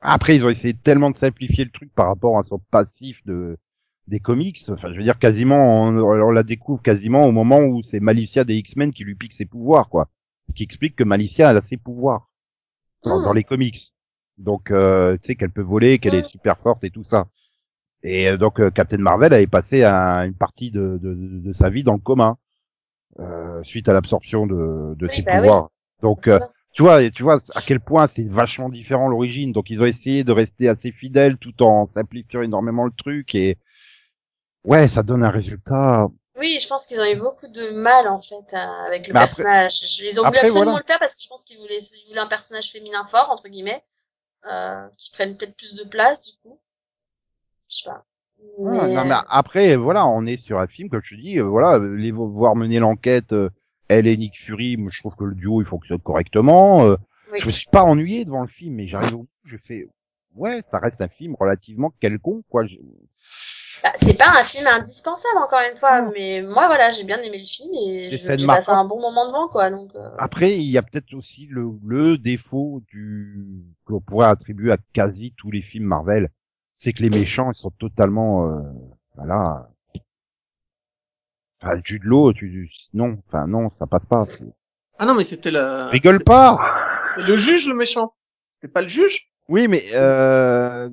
Après, ils ont essayé tellement de simplifier le truc par rapport à son passif de des comics. Enfin, je veux dire, quasiment, on, on la découvre quasiment au moment où c'est Malicia des X-Men qui lui pique ses pouvoirs, quoi. Ce qui explique que Malicia a ses pouvoirs dans, Mm. dans les comics. Donc, euh, tu sais qu'elle peut voler, qu'elle est super forte et tout ça. Et euh, donc, euh, Captain Marvel avait passé un- une partie de, de, de- sa vie dans le coma euh, suite à l'absorption de, de Oui, ses bah oui. pouvoirs. Donc, euh, tu vois, tu vois à quel point c'est vachement différent l'origine. Donc ils ont essayé de rester assez fidèles tout en simplifiant énormément le truc et ouais, ça donne un résultat. Oui, je pense qu'ils ont eu beaucoup de mal en fait à- avec le Mais personnage. Ils ont voulu après, absolument voilà. le faire parce que je pense qu'ils voulaient, ils voulaient un personnage féminin fort entre guillemets, euh, qui prenne peut-être plus de place du coup. Je sais pas. Mais, Ah, non, mais après, voilà, on est sur un film, comme je te dis, euh, voilà, les voir mener l'enquête, euh, elle et Nick Fury, je trouve que le duo il fonctionne correctement. euh, oui. Je me suis pas ennuyé devant le film, mais j'arrive au bout, je fais ouais, ça reste un film relativement quelconque, quoi. Bah, c'est pas un film indispensable encore une fois, mais moi voilà, j'ai bien aimé le film et scènes j'ai passé un bon moment devant quoi. Donc euh, Après, il y a peut-être aussi le, le défaut du qu'on pourrait attribuer à quasi tous les films Marvel, c'est que les méchants ils sont totalement euh, voilà. Enfin, Jude Law, tu non, enfin non, ça passe pas. c'est- Ah non, mais c'était la... Rigole c'est- pas. c'est le juge, le méchant. C'était pas le juge Oui, mais euh...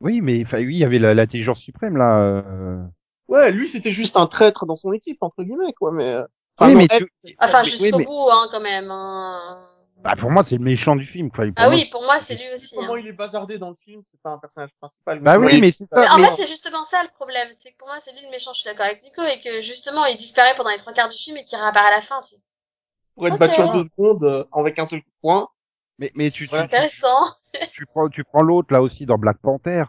oui, mais enfin oui, il y avait la- l'intelligence suprême là. euh. Ouais, lui, c'était juste un traître dans son équipe, entre guillemets, quoi, mais... euh, Oui, non, mais elle, tu- enfin oui, jusqu'au mais- bout hein quand même. Hein. bah, pour moi c'est le méchant du film. Quoi. Pour Ah moi, oui, pour moi c'est lui aussi. Comment hein. il est bazardé dans le film, c'est pas un personnage principal. Bah oui, mais c'est ça. Mais en mais- fait, c'est justement ça le problème. C'est que pour moi, c'est lui le méchant, je suis d'accord avec Nico, et que justement, il disparaît pendant les trois quarts du film et qu'il réapparaît à la fin. Tu... Pour être Ok. battu en deux secondes, euh, avec un seul coup de poing. Mais, mais tu, tu, C'est intéressant. [LAUGHS] tu prends, tu prends l'autre là aussi dans Black Panther.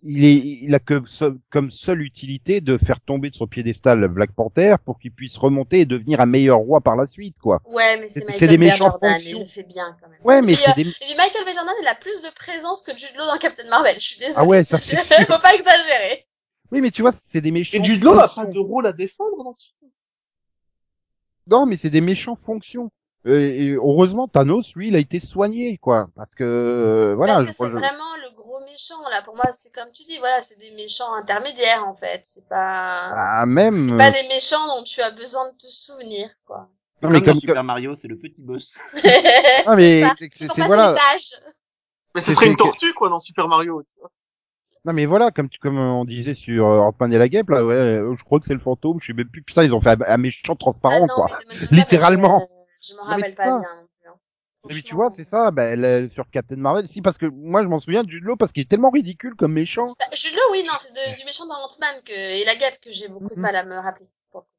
Il est, il a que comme seule utilité de faire tomber de son piédestal Black Panther pour qu'il puisse remonter et devenir un meilleur roi par la suite, quoi. Ouais, mais c'est C'est- Michael c'est des méchants Jordan, fonctions. il le fait bien quand même. Ouais, mais Et, c'est euh, des, et Michael B. Jordan, il a plus de présence que Jude Law dans Captain Marvel. Je suis désolée. Ah ouais, ça, [LAUGHS] c'est sûr. Faut pas exagérer. oui, mais tu vois, c'est des méchants. Et Jude Law a pas de rôle à défendre dans ce film? Non, mais c'est des méchants fonctions. Euh, et heureusement, Thanos, lui, il a été soigné, quoi, parce que euh, voilà. Parce que je- c'est je- vraiment le gros méchant, là. Pour moi, c'est comme tu dis, voilà, c'est des méchants intermédiaires, en fait. C'est pas, Ah, même. c'est pas des méchants dont tu as besoin de te souvenir, quoi. Non, mais Comme Super Mario, c'est le petit boss. [LAUGHS] Ah, mais c'est- voilà. Mais ce C'est- serait une tortue, quoi, dans Super Mario. tu vois. Non mais voilà, comme tu, comme on disait sur euh, Ant-Man et la Guêpe, là, ouais, euh, je crois que c'est le fantôme, je sais même plus. Putain, ils ont fait un, un méchant transparent, Ah non, quoi. Littéralement. Je me mais rappelle pas ça. bien non plus. hein. Mais tu vois, c'est ça, ben, le- sur Captain Marvel, si, parce que moi, je m'en souviens de Jude Law parce qu'il est tellement ridicule comme méchant. Bah, Jude Law, oui, non, c'est du méchant dans Ant-Man que, et la guêpe que j'ai beaucoup de Mhm. mal à me rappeler.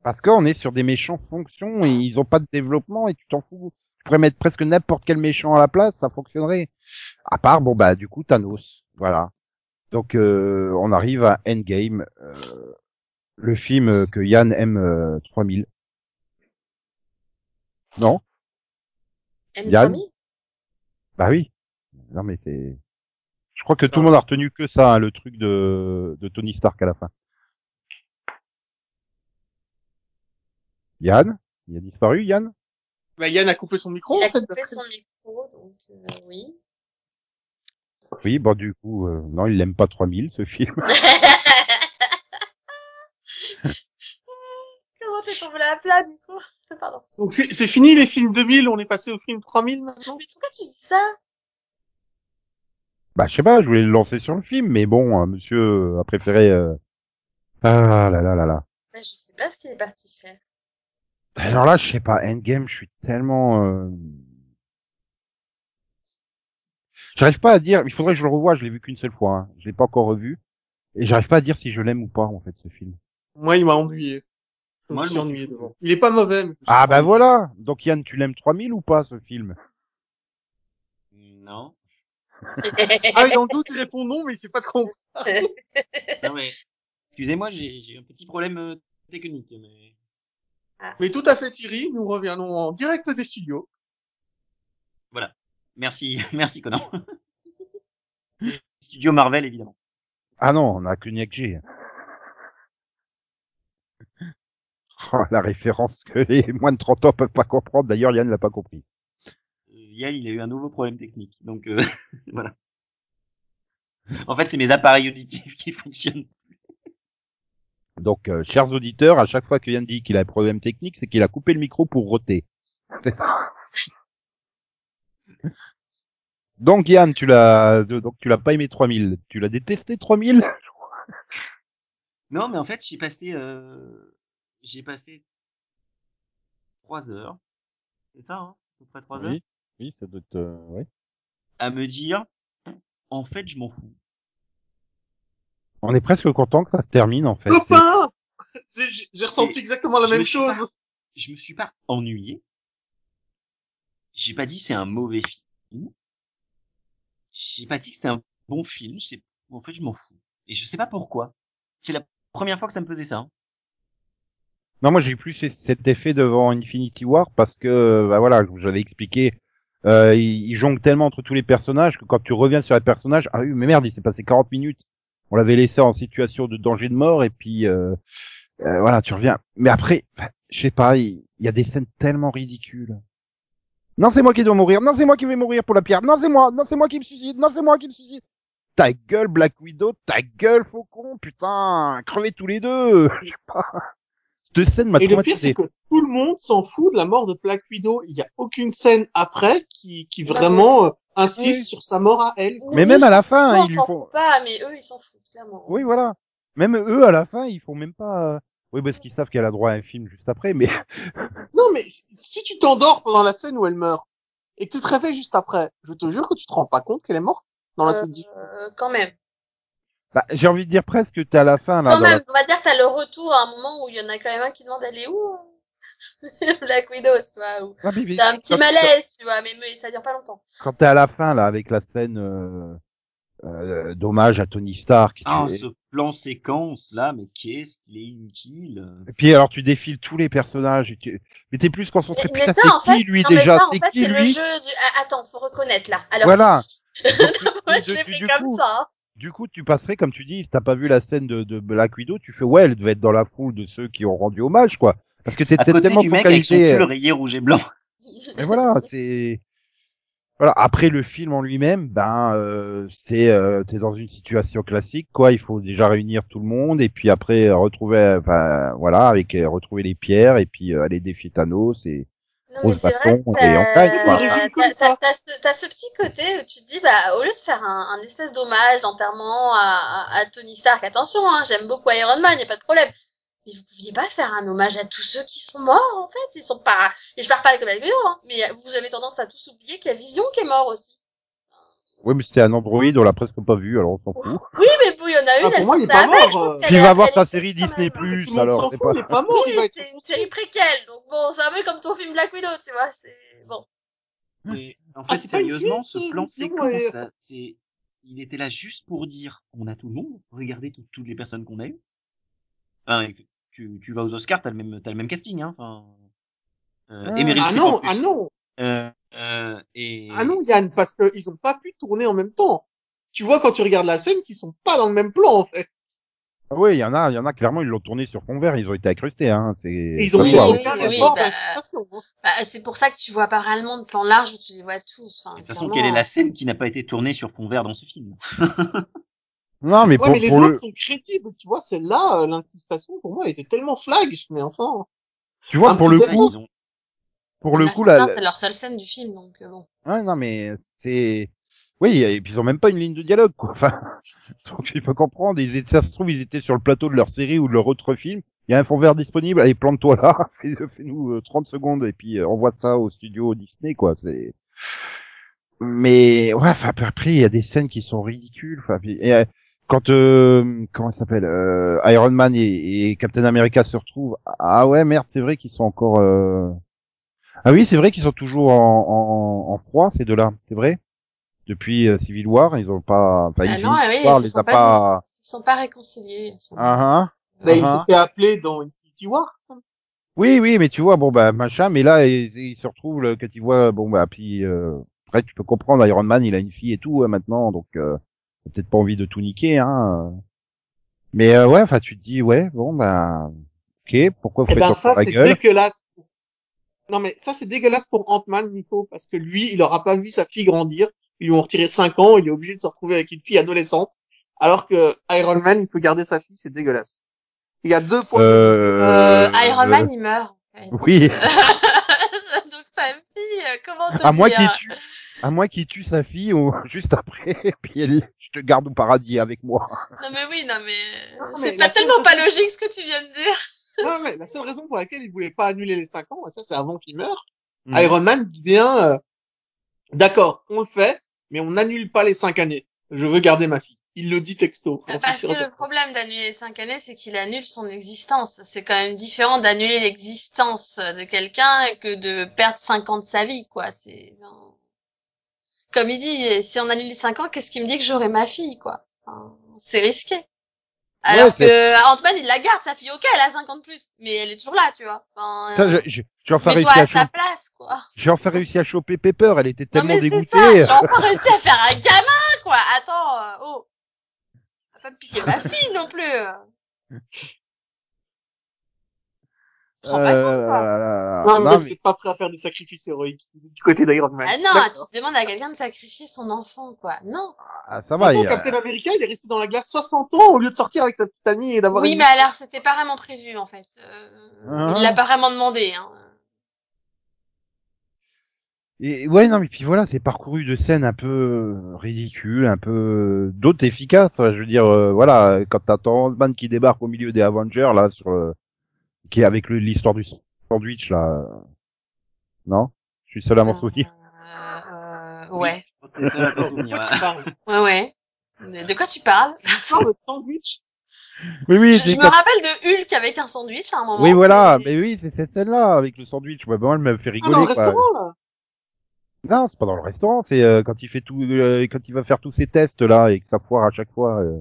Parce qu'on est sur des méchants fonctions et ils ont pas de développement et tu t'en fous. Tu pourrais mettre presque n'importe quel méchant à la place, ça fonctionnerait. À part, bon bah, du coup, Thanos. Voilà. Donc, euh, on arrive à Endgame, euh, le film euh, que Yann aime euh, 3000. Non Yann M3000 Bah oui. Non mais c'est. Je crois que tout le monde a retenu que ça, hein, le truc de, de Tony Stark à la fin. Yann? Il a disparu, Yann? Bah, Yann a coupé son micro, Il en a fait. coupé son micro, donc euh, oui. Oui, bon du coup, euh, non, il l'aime pas 3000 ce film. [LAUGHS] Comment t'es tombé à plat, du coup [LAUGHS] Pardon. Donc c'est fini les films 2000, on est passé au film 3000 maintenant Mais pourquoi tu dis ça bah je sais pas, je voulais le lancer sur le film, mais bon, euh, monsieur a préféré. euh, Ah là là là là. Bah, Je sais pas ce qu'il est parti faire. Alors là, je sais pas, Endgame, je suis tellement. euh, J'arrive pas à dire. Il faudrait que je le revoie. Je l'ai vu qu'une seule fois. Hein. Je l'ai pas encore revu. Et j'arrive pas à dire si je l'aime ou pas en fait ce film. Moi, il m'a ennuyé. Moi, je suis m'en ennuyé fous. devant. Il est pas mauvais. mais Ah bah ennuyé. voilà. Donc Yann, tu l'aimes 3000 ou pas ce film? Non. [LAUGHS] Ah, dans le doute, il répond non, mais il sait pas de quoi on Non mais, excusez-moi, j'ai j'ai un petit problème euh, technique, mais Mais tout à fait, Thierry. Nous reviendrons en direct des studios. merci, [LAUGHS] merci Conan. [LAUGHS] Studio Marvel évidemment. Ah non, on a que Nick G. [LAUGHS] Oh, la référence que les [LAUGHS] moins de 30 ans peuvent pas comprendre. D'ailleurs, Yann l'a pas compris. Euh, Yann, il a eu un nouveau problème technique. Donc euh, [LAUGHS] voilà. En fait, c'est mes appareils auditifs qui fonctionnent. Donc, euh, chers auditeurs, à chaque fois que Yann dit qu'il a un problème technique, c'est qu'il a coupé le micro pour roter. donc Yann, tu l'as, donc tu l'as pas aimé 3000, tu l'as détesté 3000 Non, mais en fait, j'ai passé, euh, j'ai passé trois heures. C'est ça, hein, à peu près trois heures, Oui, oui, ça doit être, euh, ouais. à me dire, en fait, je m'en fous. On est presque content que ça se termine en fait. Copain C'est- [LAUGHS] J'ai ressenti C'est- exactement la même chose. pas- Je me suis pas ennuyé. J'ai pas dit c'est un mauvais film. J'ai pas dit que c'était un bon film. C'est- En fait, je m'en fous. Et je sais pas pourquoi. C'est la première fois que ça me faisait ça. hein. Non, moi j'ai plus cet effet devant Infinity War parce que, bah voilà, je vous avais expliqué, euh, il, il jongle tellement entre tous les personnages que quand tu reviens sur les personnages, ah oui, mais merde, il s'est passé 40 minutes. On l'avait laissé en situation de danger de mort et puis, euh, euh, voilà, tu reviens. Mais après, bah, je sais pas, il, il y a des scènes tellement ridicules. Non, c'est moi qui dois mourir. Non, c'est moi qui vais mourir pour la pierre. Non, c'est moi. Non, c'est moi qui me suicide. Non, c'est moi qui me suicide. Ta gueule, Black Widow. Ta gueule, Faucon. Putain, crevez tous les deux. [LAUGHS] Je sais pas. Cette scène m'a Et le pire, c'est que tout le monde s'en fout de la mort de Black Widow. Il y a aucune scène après qui, qui vraiment euh, insiste Oui. sur sa mort à elle. Mais même à la fin, s'en ils lui fout font. pas, mais eux, ils s'en foutent, clairement. Oui, voilà. Même eux, à la fin, ils font même pas. euh, Oui, parce qu'ils savent qu'elle a droit à un film juste après, mais [LAUGHS] Non, mais si- si tu t'endors pendant la scène où elle meurt et que tu te réveilles juste après, je te jure que tu te rends pas compte qu'elle est morte dans la Euh, scène du Euh, quand même. Bah, j'ai envie de dire presque que t'es à la fin là. Quand dans la- même, on va dire que t'as le retour à un moment où il y en a quand même un qui demande elle est où euh [LAUGHS] Black Widow, tu vois, Ah, mais- mais t'as un petit malaise, tu vois, mais, mais ça dure pas longtemps. Quand t'es à la fin là, avec la scène euh, euh, d'hommage à Tony Stark. Ah, tu- ce plan séquence là, mais qu'est-ce qu'il est inutile. Et puis alors tu défiles tous les personnages. Et tu... Mais t'es plus concentré. Mais, Putain, c'est fait, qui lui non, déjà C'est fait, qui c'est le lui jeu du, ah, attends, faut reconnaître, là. Alors, Voilà. [LAUGHS] moi, je l'ai du comme coup, ça, hein. Du coup, tu passerais, comme tu dis, si t'as pas vu la scène de, de Black Widow, tu fais ouais, elle devait être dans la foule de ceux qui ont rendu hommage, quoi. Parce que t'es tellement du mec avec son rayé rouge et blanc. Mais voilà, c'est voilà. Après le film en lui-même, ben euh, c'est euh, t'es dans une situation classique, quoi. Il faut déjà réunir tout le monde et puis après retrouver, enfin voilà, avec euh, retrouver les pierres et puis euh, aller défier Thanos et Grosse baston et t'as- ce- petit côté où tu te dis, bah, au lieu de faire un, un espèce d'hommage, d'enterrement à, Tony Stark, attention, hein, j'aime beaucoup Iron Man, y a pas de problème. Mais vous pouviez pas faire un hommage à tous ceux qui sont morts, en fait. Ils sont pas, et je parle pas avec la vidéo, hein, mais vous avez tendance à tous oublier qu'il y a Vision qui est mort aussi. Ouais, mais c'était un Android, on l'a presque pas vu, alors on s'en fout. Oui, mais bon, il y en a une, Ah, pour elle moi, s'en il est pas mort, euh. il va avoir elle sa série Disney. Plus, alors fout, pas. il est pas mort, Oui, mais c'est une série préquelle, donc bon, c'est un peu comme ton film Black Widow, tu vois, c'est, bon. Mais en Ah, fait, sérieusement, ce plan séquence, là, c'est, il était là juste pour dire, on a tout le monde, regardez tout- toutes les personnes qu'on a eues. Enfin, tu, tu vas aux Oscars, t'as le même, t'as le même casting, hein, enfin. Euh, Ah. et Meryl Ah Streep non, ah non, Euh, euh, et... ah non, Yann, parce que ils ont pas pu tourner en même temps. Tu vois quand tu regardes la scène qu'ils sont pas dans le même plan en fait. Ah Oui, il y en a, il y en a clairement, ils l'ont tourné sur fond vert, ils ont été accrustés, hein. C'est. Ils ont oui, oui, bah, hein. Bah, c'est pour ça que tu vois pas réellement de plan large où tu les vois tous, enfin. De toute façon, quelle est la scène qui n'a pas été tournée sur fond vert dans ce film? [LAUGHS] Non, mais Ouais, pour, mais les pour autres le, sont crédibles, tu vois, celle-là, euh, l'incrustation, pour moi, elle était tellement flag, mais enfin. tu vois, un pour le coup, Ils ont- pour le Là, coup, là, C'est leur seule scène du film, donc euh, bon. Ouais, non, mais c'est, oui, et puis ils ont même pas une ligne de dialogue, quoi. Enfin, [LAUGHS] donc il faut comprendre. Ils étaient, ça se trouve, ils étaient sur le plateau de leur série ou de leur autre film. Il y a un fond vert disponible. Allez, plante-toi là. [LAUGHS] Fais- Fais-nous euh, 30 secondes et puis euh, envoie ça au studio Disney, quoi. C'est, mais ouais, enfin après il y a des scènes qui sont ridicules. Enfin, et, euh, quand euh, comment ça s'appelle euh, Iron Man et, et Captain America se retrouvent. Ah ouais, merde, c'est vrai qu'ils sont encore. Ah oui, c'est vrai qu'ils sont toujours en, en, en froid ces deux-là. C'est vrai. Depuis euh, Civil War, ils ont pas. Enfin, Ah non, ah oui, War ils se les sont a pas, pas. ils se sont pas réconciliés. ils sont- Ah, ah. Bah, il Ah, s'était appelé dans Infinity War. Oui, oui, mais tu vois, bon bah machin, mais là il, il se retrouve là, quand il voit, bon bah puis euh, après tu peux comprendre, Iron Man, il a une fille et tout euh, maintenant, donc euh, t'as peut-être pas envie de tout niquer, hein. Mais euh, ouais, enfin tu te dis ouais, bon bah Ok, pourquoi vous Eh faites ben ça, la. Non mais ça, c'est dégueulasse pour Ant-Man, Nico, parce que lui, il aura pas vu sa fille grandir. Ils lui ont retiré 5 ans, il est obligé de se retrouver avec une fille adolescente. Alors que Iron Man, il peut garder sa fille, c'est dégueulasse. Il y a deux points. Euh, Euh, Iron Man, il meurt. en fait. Oui. [LAUGHS] Donc sa fille, euh, comment te À qu'il dire tue, à moins qu'il tue sa fille ou [LAUGHS] juste après, [LAUGHS] puis elle, je te garde au paradis avec moi. Non mais oui, non mais, c'est pas tellement pas logique ce que tu viens de dire. Non, mais la seule raison pour laquelle il voulait pas annuler les 5 ans, ça c'est avant qu'il meure, Mm. Iron Man dit bien, euh, d'accord, on le fait, mais on n'annule pas les 5 années. Je veux garder ma fille. Il le dit texto. Parce que le problème d'annuler les cinq années, c'est qu'il annule son existence. C'est quand même différent d'annuler l'existence de quelqu'un que de perdre cinq ans de sa vie, quoi. C'est, non. comme il dit, si on annule les cinq ans, qu'est-ce qui me dit que j'aurai ma fille, quoi? Enfin, c'est risqué. Alors que Ant-Man, il la garde, sa fille, ok, elle a 5 ans de plus, mais elle est toujours là, tu vois. Enfin, Ça, euh, je, j'ai enfin réussi à à choper, place, quoi. j'ai enfin réussi à choper Pepper, elle était Non, tellement mais c'est dégoûtée. j'ai enfin réussi à faire un gamin, quoi. Attends, euh, oh. Va pas me piquer ma [LAUGHS] fille non plus. euh. te rends pas Euh, compte, quoi. là, là, là. Non, mais Non, mais- pas prêt à faire des sacrifices héroïques. Du côté d'Iron Man. Ah non, tu demandes à quelqu'un de sacrifier son enfant, quoi. Non. ah, ça va, Attends, il Captain America, il est resté dans la glace 60 ans au lieu de sortir avec sa petite amie et d'avoir Oui, une... mais alors, c'était pas vraiment prévu, en fait. Euh, Ah. Il l'a pas vraiment demandé, hein. Et ouais, non, mais puis voilà, c'est parcouru de scènes un peu euh, ridicules, un peu euh, d'autres efficaces. Je veux dire, euh, voilà, quand t'attends Ant-Man qui débarque au milieu des Avengers, là, sur le... qui est avec le- l'histoire du sandwich, là. euh, Non? Je suis seul à m'en souvenir. Euh, euh, ouais. [LAUGHS] Ouais. tu parles Ouais. De, quoi [LAUGHS] tu parles? De sandwich? Oui, oui, je, je me rappelle de Hulk avec un sandwich à un moment. Oui, voilà, mais- mais oui, c'est cette scène-là, avec le sandwich. Ouais, bon, elle me fait Ah, rigoler, dans le quoi. restaurant, là Non, c'est pas dans le restaurant, c'est euh, quand il fait tout, euh, quand il va faire tous ses tests là et que ça foire à chaque fois. Euh...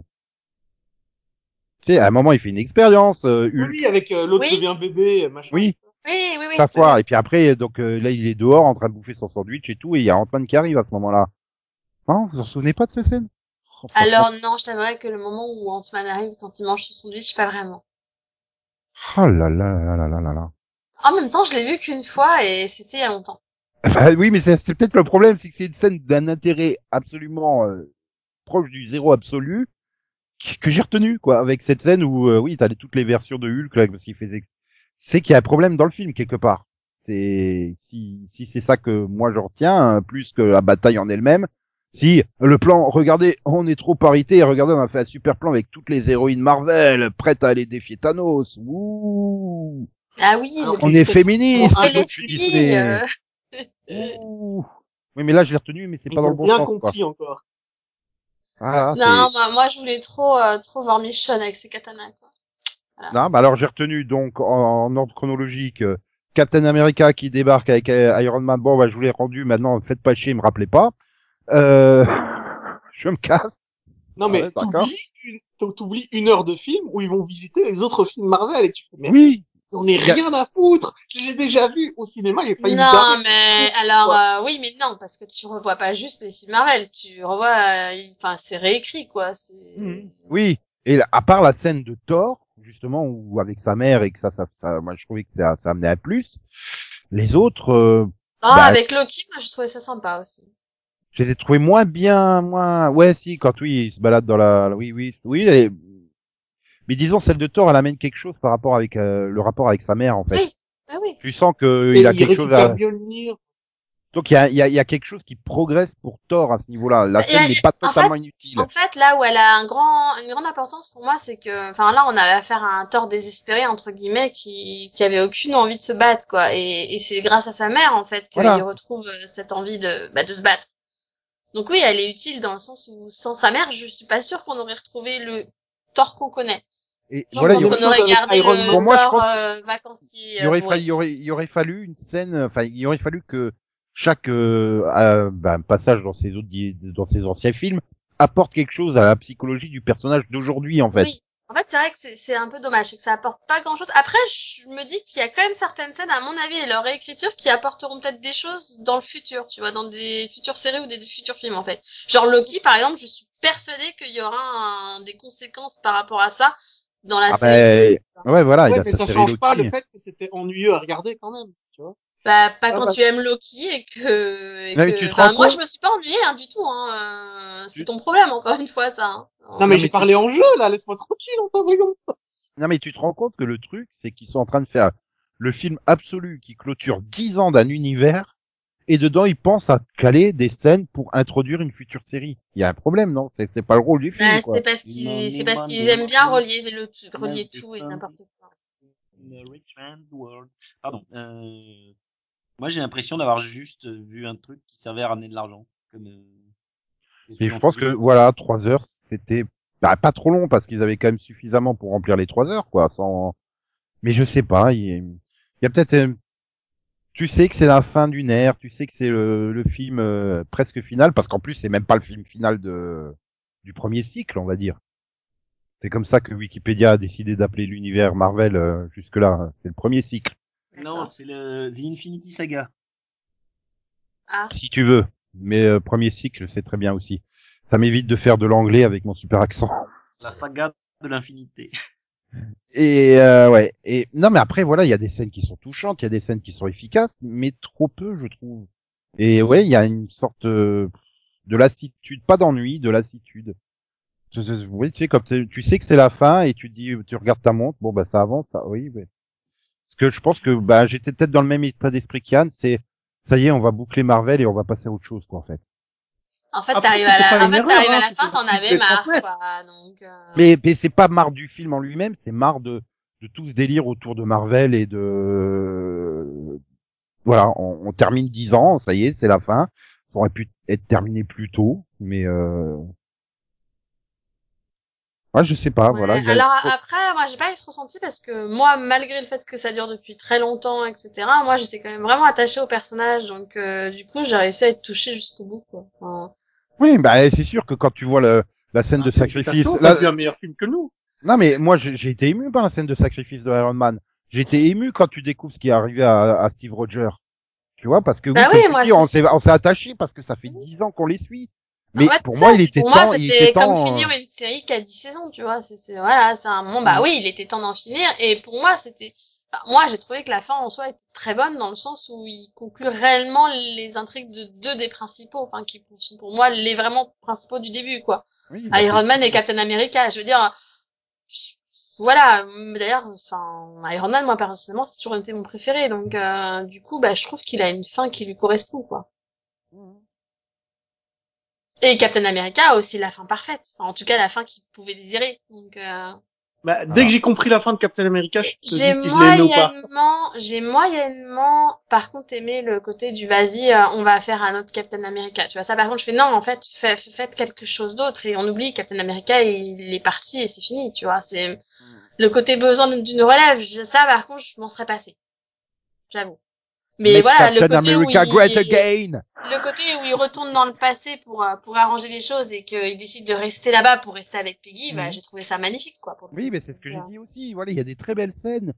Tu sais, à un moment, il fait une expérience, euh, Hulk. Oui, avec euh, l'autre Oui. devient bébé, machin. Oui, Oui, oui, oui. ça foire. Et puis après, donc euh, là, il est dehors en train de bouffer son sandwich et tout, et il y a Ant-Man qui arrive à ce moment-là. Non, vous vous en souvenez pas de cette scène Oh. Alors non, je t'avouerais que le moment où Ant-Man arrive quand il mange son sandwich, pas vraiment. Oh là là là là là là là. En même temps, je l'ai vu qu'une fois et c'était il y a longtemps. Bah oui, mais c'est c'est peut-être le problème, c'est que c'est une scène d'un intérêt absolument euh, proche du zéro absolu que j'ai retenu quoi, avec cette scène où euh, oui, t'as les- toutes les versions de Hulk là, parce qu'il faisait, c'est qu'il y a un problème dans le film quelque part. C'est si si c'est ça que moi je retiens, euh, plus que la bataille en elle-même. Si le plan, regardez, on est trop parité, regardez, on a fait un super plan avec toutes les héroïnes Marvel prêtes à aller défier Thanos. Ouh, Ah oui, Alors, on est féministe, Disney. euh, Ouh. Oui, mais là, je l'ai retenu, mais c'est pas dans le bon bien sens, quoi. compris encore. Ah, c'est- Non, moi, moi, je voulais trop, euh, trop voir Michonne avec ses katanas, quoi. Non, bah alors j'ai retenu donc en, en ordre chronologique euh, Captain America qui débarque avec euh, Iron Man. Bon, bah je vous l'ai rendu. Maintenant, faites pas chier, me rappelez pas. Euh... [LAUGHS] je me casse. Non, mais Ouais, d'accord. t'oublies une, une heure de film où ils vont visiter les autres films Marvel et tu fais, mais Oui. On est Y a- rien à foutre. Je les ai déjà vus au cinéma, j'ai failli me Non, mais alors euh, oui, mais non, parce que tu revois pas juste les films Marvel, tu revois, euh, enfin c'est réécrit quoi. C'est. Oui. Et à part la scène de Thor, justement, où avec sa mère et que ça, ça, ça moi je trouvais que ça, ça amenait à plus. Les autres, euh, Non, Bah, avec Loki, moi j'ai trouvé ça sympa aussi. je les ai trouvés moins bien, moins. Ouais, si, quand oui, il se balade dans la, oui, oui, oui. Mais disons, celle de Thor, elle amène quelque chose par rapport avec euh, le rapport avec sa mère, en fait. Oui. Ah oui. Tu sens que il a il quelque chose à. Mjolnir. Donc il y a, il y, a, il y a quelque chose qui progresse pour Thor à ce niveau-là. La scène n'est pas en totalement inutile. En fait, là où elle a un grand, une grande importance pour moi, c'est que, enfin là, on avait affaire à un Thor désespéré entre guillemets qui, qui avait aucune envie de se battre, quoi. Et, et c'est grâce à sa mère en fait qu'il Voilà. retrouve euh, cette envie de, bah, de se battre. Donc oui, elle est utile dans le sens où sans sa mère, je suis pas sûre qu'on aurait retrouvé le Thor qu'on connaît. Et Non, voilà, il y aurait- gardé le. Pour moi, je Thor pense- euh, vacancier. il aurait fallu, il aurait, il aurait fallu une scène. Enfin, il aurait fallu que chaque euh, ben, passage dans ces autres, dans ces anciens films apporte quelque chose à la psychologie du personnage d'aujourd'hui, en fait. Oui. En fait, c'est vrai que c'est- c'est un peu dommage, c'est que ça apporte pas grand chose. Après, je me dis qu'il y a quand même certaines scènes, à mon avis, et leur réécriture, qui apporteront peut-être des choses dans le futur, tu vois, dans des futures séries ou des futurs films, en fait. Genre Loki, par exemple, je suis persuadée qu'il y aura un- des conséquences par rapport à ça dans la Ah série. ben, ouais, voilà, il ouais, a mais ça change pas le fait que c'était ennuyeux à regarder quand même, tu vois. Bah, pas Ah, quand bah. tu aimes Loki et que, et mais que- tu te enfin, rends moi, je me suis pas ennuyée, hein, du tout, hein, euh, c'est Tu- ton problème, encore une fois, ça, hein. Non, mais mais j'ai tu- parlé en jeu, là, laisse-moi tranquille, on t'a voyons. Non mais tu te rends compte que le truc, c'est qu'ils sont en train de faire le film absolu qui clôture 10 ans d'un univers, et dedans ils pensent à caler des scènes pour introduire une future série. Il y a un problème, non? C'est c'est pas le rôle du film, Bah, c'est parce qu'ils, c'est parce aiment bien relier le, relier tout et n'importe quoi. The rich man's world. Pardon. Euh... Moi, j'ai l'impression d'avoir juste vu un truc qui servait à ramener de l'argent. Comme. euh, Et je pense que voilà, trois heures, c'était bah, pas trop long parce qu'ils avaient quand même suffisamment pour remplir les trois heures, quoi. Sans. Mais je sais pas, il y a, il y a peut-être. Tu sais que c'est la fin d'une ère, tu sais que c'est le, le film euh, presque final, parce qu'en plus c'est même pas le film final de du premier cycle, on va dire. C'est comme ça que Wikipédia a décidé d'appeler l'univers Marvel euh, jusque-là. hein. C'est le premier cycle, Non, c'est le The Infinity Saga. Ah, si tu veux. Mais euh, premier cycle, c'est très bien aussi. Ça m'évite de faire de l'anglais avec mon super accent. La saga de l'infinité. [LAUGHS] Et euh, ouais. Et non, mais après voilà, il y a des scènes qui sont touchantes, il y a des scènes qui sont efficaces, mais trop peu, je trouve. Et ouais, il y a une sorte euh, de lassitude, pas d'ennui, de lassitude. Oui, tu sais, comme tu sais que c'est la fin et tu dis, tu regardes ta montre, bon bah ça avance, ça, oui, ouais. Parce que je pense que bah j'étais peut-être dans le même état d'esprit qu'Yann, c'est ça y est, on va boucler Marvel et on va passer à autre chose, quoi, en fait. En fait, t'arrives à pas la, en fait, erreur, hein, à la fin, t'en avais marre, quoi, donc, euh... Mais, mais c'est pas marre du film en lui-même, c'est marre de, de tout ce délire autour de Marvel et de... Voilà, on, on termine dix ans, ça y est, c'est la fin. Ça aurait pu être terminé plus tôt, mais... Euh... Ouais, je sais pas, Ouais, voilà. Alors après, moi j'ai pas eu ce ressenti parce que moi, malgré le fait que ça dure depuis très longtemps, etc., moi j'étais quand même vraiment attachée au personnage, donc euh, du coup j'ai réussi à être touchée jusqu'au bout. Quoi. Enfin, Oui, bah c'est sûr que quand tu vois le, la scène de sacrifice... Là- vu un meilleur film que nous. Non, mais moi j'ai j'ai été ému par la scène de sacrifice de Iron Man. J'ai été ému quand tu découvres ce qui est arrivé à, à Steve Rogers. Tu vois, parce que oui, Bah oui, moi, dis, on c'est- s'est on s'est attaché parce que ça fait dix ans qu'on les suit. Mais en fait, pour ça, moi, il c'est- était pour temps, moi, il c'était était comme temps. finir euh, une série qui a 10 saisons, tu vois. C'est, c'est, voilà, c'est un moment, bah Mm. oui, il était temps d'en finir. Et pour moi, c'était, moi, j'ai trouvé que la fin en soi était très bonne dans le sens où il conclut réellement les intrigues de deux des principaux, enfin, qui sont pour moi les vraiment principaux du début, quoi. oui, Iron Man et Captain America. Je veux dire, voilà. D'ailleurs, enfin, Iron Man, moi personnellement, c'est toujours été mon préféré. Donc, euh, du coup, bah, je trouve qu'il a une fin qui lui correspond, quoi. Et Captain America a aussi la fin parfaite. Enfin, en tout cas, la fin qu'il pouvait désirer. Donc, euh, Bah, dès que j'ai compris la fin de Captain America, je te dis j'ai si je l'ai aimé ou pas. moyennement, j'ai moyennement, par contre, aimé le côté du vas-y, euh, on va faire un autre Captain America. Tu vois, ça, par contre, je fais non, en fait, fait- faites quelque chose d'autre et on oublie Captain America, il est parti et c'est fini, tu vois. C'est le côté besoin d'une relève. je- Ça, par contre, je m'en serais passé. J'avoue. Mais Make voilà, le côté America où great il, again. le côté où il retourne dans le passé pour euh, pour arranger les choses et qu'il décide de rester là-bas pour rester avec Peggy, bah Mhm. j'ai trouvé ça magnifique quoi. Pour Oui, mais c'est ce que j'ai dit aussi. Voilà, il y a des très belles scènes.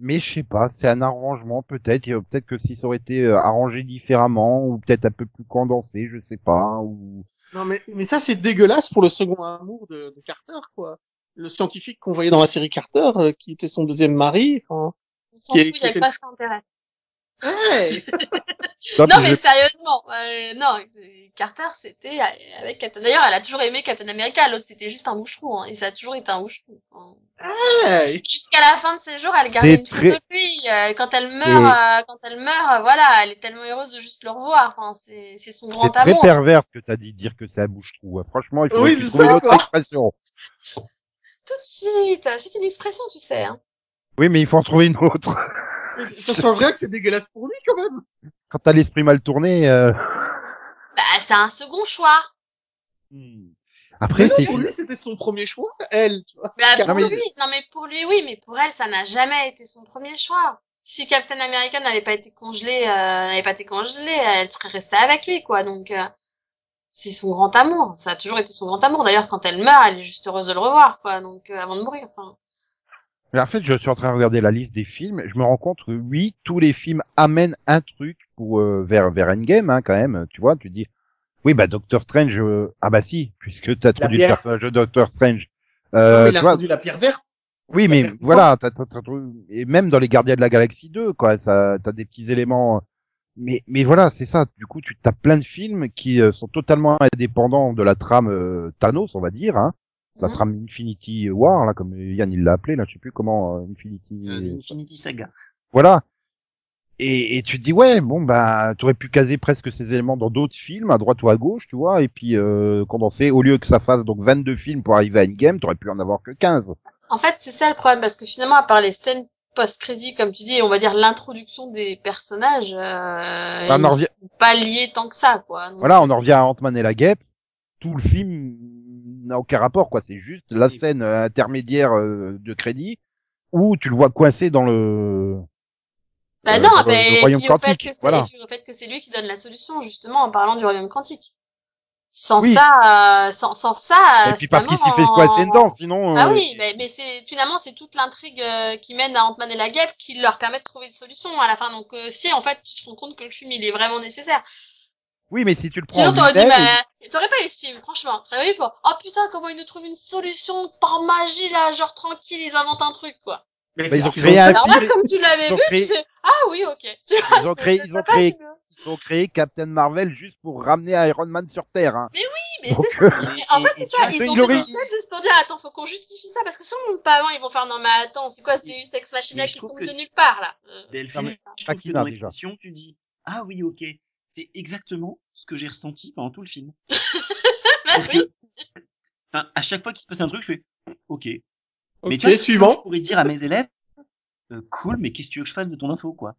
Mais je sais pas, c'est un arrangement peut-être. Peut-être que si ça aurait été euh, arrangé différemment ou peut-être un peu plus condensé, je sais pas. Ou Non, mais, mais ça, c'est dégueulasse pour le second amour de, de Carter, quoi. Le scientifique qu'on voyait dans la série Carter, euh, qui était son deuxième mari. Enfin... On s'en qui est- fout, il y qui a ça qui intéresse. Hey [LAUGHS] Non, Non mais sérieusement, euh, non, euh, Carter c'était euh, avec Captain. D'ailleurs, elle a toujours aimé Captain America, l'autre c'était juste un bouche-trou, hein, et ça a toujours été un bouche-trou. Hey Jusqu'à la fin de ses jours, elle gardait C'est une très- photo de lui. euh, quand elle meurt, euh, quand elle meurt, euh, voilà, elle est tellement heureuse de juste le revoir. Enfin, c'est c'est son c'est grand très amour. pervers ce que t'as dit dire que c'est un bouche-trou. hein. Franchement, il faut Oui, que tu c'est trouves ça, une autre quoi. expression. Tout de suite, euh, c'est une expression, tu sais. Hein. Oui, mais il faut en trouver une autre. [LAUGHS] Mais ça change rien que c'est dégueulasse pour lui, quand même. Quand t'as l'esprit mal tourné, euh... Bah, c'est un second choix. après Mais non, c'est pour lui, c'était son premier choix, elle, tu vois. Mais Non, pour mais- lui, non mais pour lui, oui, mais pour elle, ça n'a jamais été son premier choix. Si Captain America n'avait pas été congelé, euh, n'avait pas été congelé, elle serait restée avec lui, quoi. Donc, euh, c'est son grand amour. Ça a toujours été son grand amour. D'ailleurs, quand elle meurt, elle est juste heureuse de le revoir, quoi. Donc, euh, avant de mourir, enfin. Mais en fait, je suis en train de regarder la liste des films. Je me rends compte que oui, tous les films amènent un truc pour euh, vers vers Endgame, hein, quand même. Tu vois, tu dis oui, bah Doctor Strange. euh, Ah bah si, puisque t'as introduit le personnage de Doctor Strange. Euh, tu il a rendu la pierre verte. Oui, mais voilà, t'as, t'as- t'as- et même dans les Gardiens de la Galaxie 2, quoi, ça, t'as des petits éléments. Mais, mais voilà, c'est ça. Du coup, tu t'as plein de films qui euh, sont totalement indépendants de la trame euh, Thanos, on va dire, hein. La Mhm. trame Infinity War, là, comme Yann il l'a appelé, là, je sais plus comment euh, Infinity. Euh, Infinity Saga. Voilà. Et, et tu te dis ouais, bon bah, t'aurais pu caser presque ces éléments dans d'autres films, à droite ou à gauche, tu vois, et puis euh, condenser. Au lieu que ça fasse donc 22 films pour arriver à Endgame, t'aurais pu en avoir que 15. En fait, c'est ça le problème, parce que finalement, à part les scènes post-crédit, comme tu dis, on va dire l'introduction des personnages, euh, Bah, on ils en revient- sont pas liés tant que ça, quoi. Donc, Voilà, on en revient à Ant-Man et la guêpe. Tout le film n'a aucun rapport, quoi. C'est juste la scène euh, intermédiaire euh, de crédit où tu le vois coincé dans le. Bah euh, non, le- mais le royaume au fait quantique, que c'est, voilà. au fait que c'est lui qui donne la solution, justement, en parlant du royaume quantique. Sans Oui. ça, euh, sans, sans ça, Et puis parce qu'il s'y fait finalement, coincer dedans, sinon. Ah euh, oui, mais, mais c'est finalement c'est toute l'intrigue euh, qui mène à Ant-Man et la guêpe qui leur permet de trouver une solution à la fin. Donc euh, si en fait tu te rends compte que le film il est vraiment nécessaire. Oui, mais si tu le prends. Sinon t'aurais dit lui-même, bah t'aurais pas eu ce film franchement. T'aurais eu oh putain comment ils nous trouvent une solution par magie là genre tranquille ils inventent un truc quoi. Mais Bah, c'est ils ce ont créé un fait. Alors là comme tu l'avais vu créé- tu fais ah oui ok. Ils ont créé, c'est- [LAUGHS] ils ont créé, mieux. ils ont créé Captain Marvel juste pour ramener Iron Man sur Terre. Hein. Oui, mais c'est ça. euh, Mais en fait, c'est ça. Ils il ont fait juste pour dire, attends, faut qu'on justifie ça, parce que si on monte pas avant, ils vont faire, non, mais attends, c'est quoi, c'est Deus Ex Machina Mais qui tombe de nulle part, là. Euh, Delphine, mais tu dis ah oui ok, c'est exactement ce que j'ai ressenti pendant tout le film. [LAUGHS] bah oui. que, enfin, à chaque fois qu'il se passe un truc, je fais ok. mais tu vois, suivant. Je pourrais dire à mes élèves euh, cool, mais qu'est-ce que tu veux que je fasse de ton info quoi?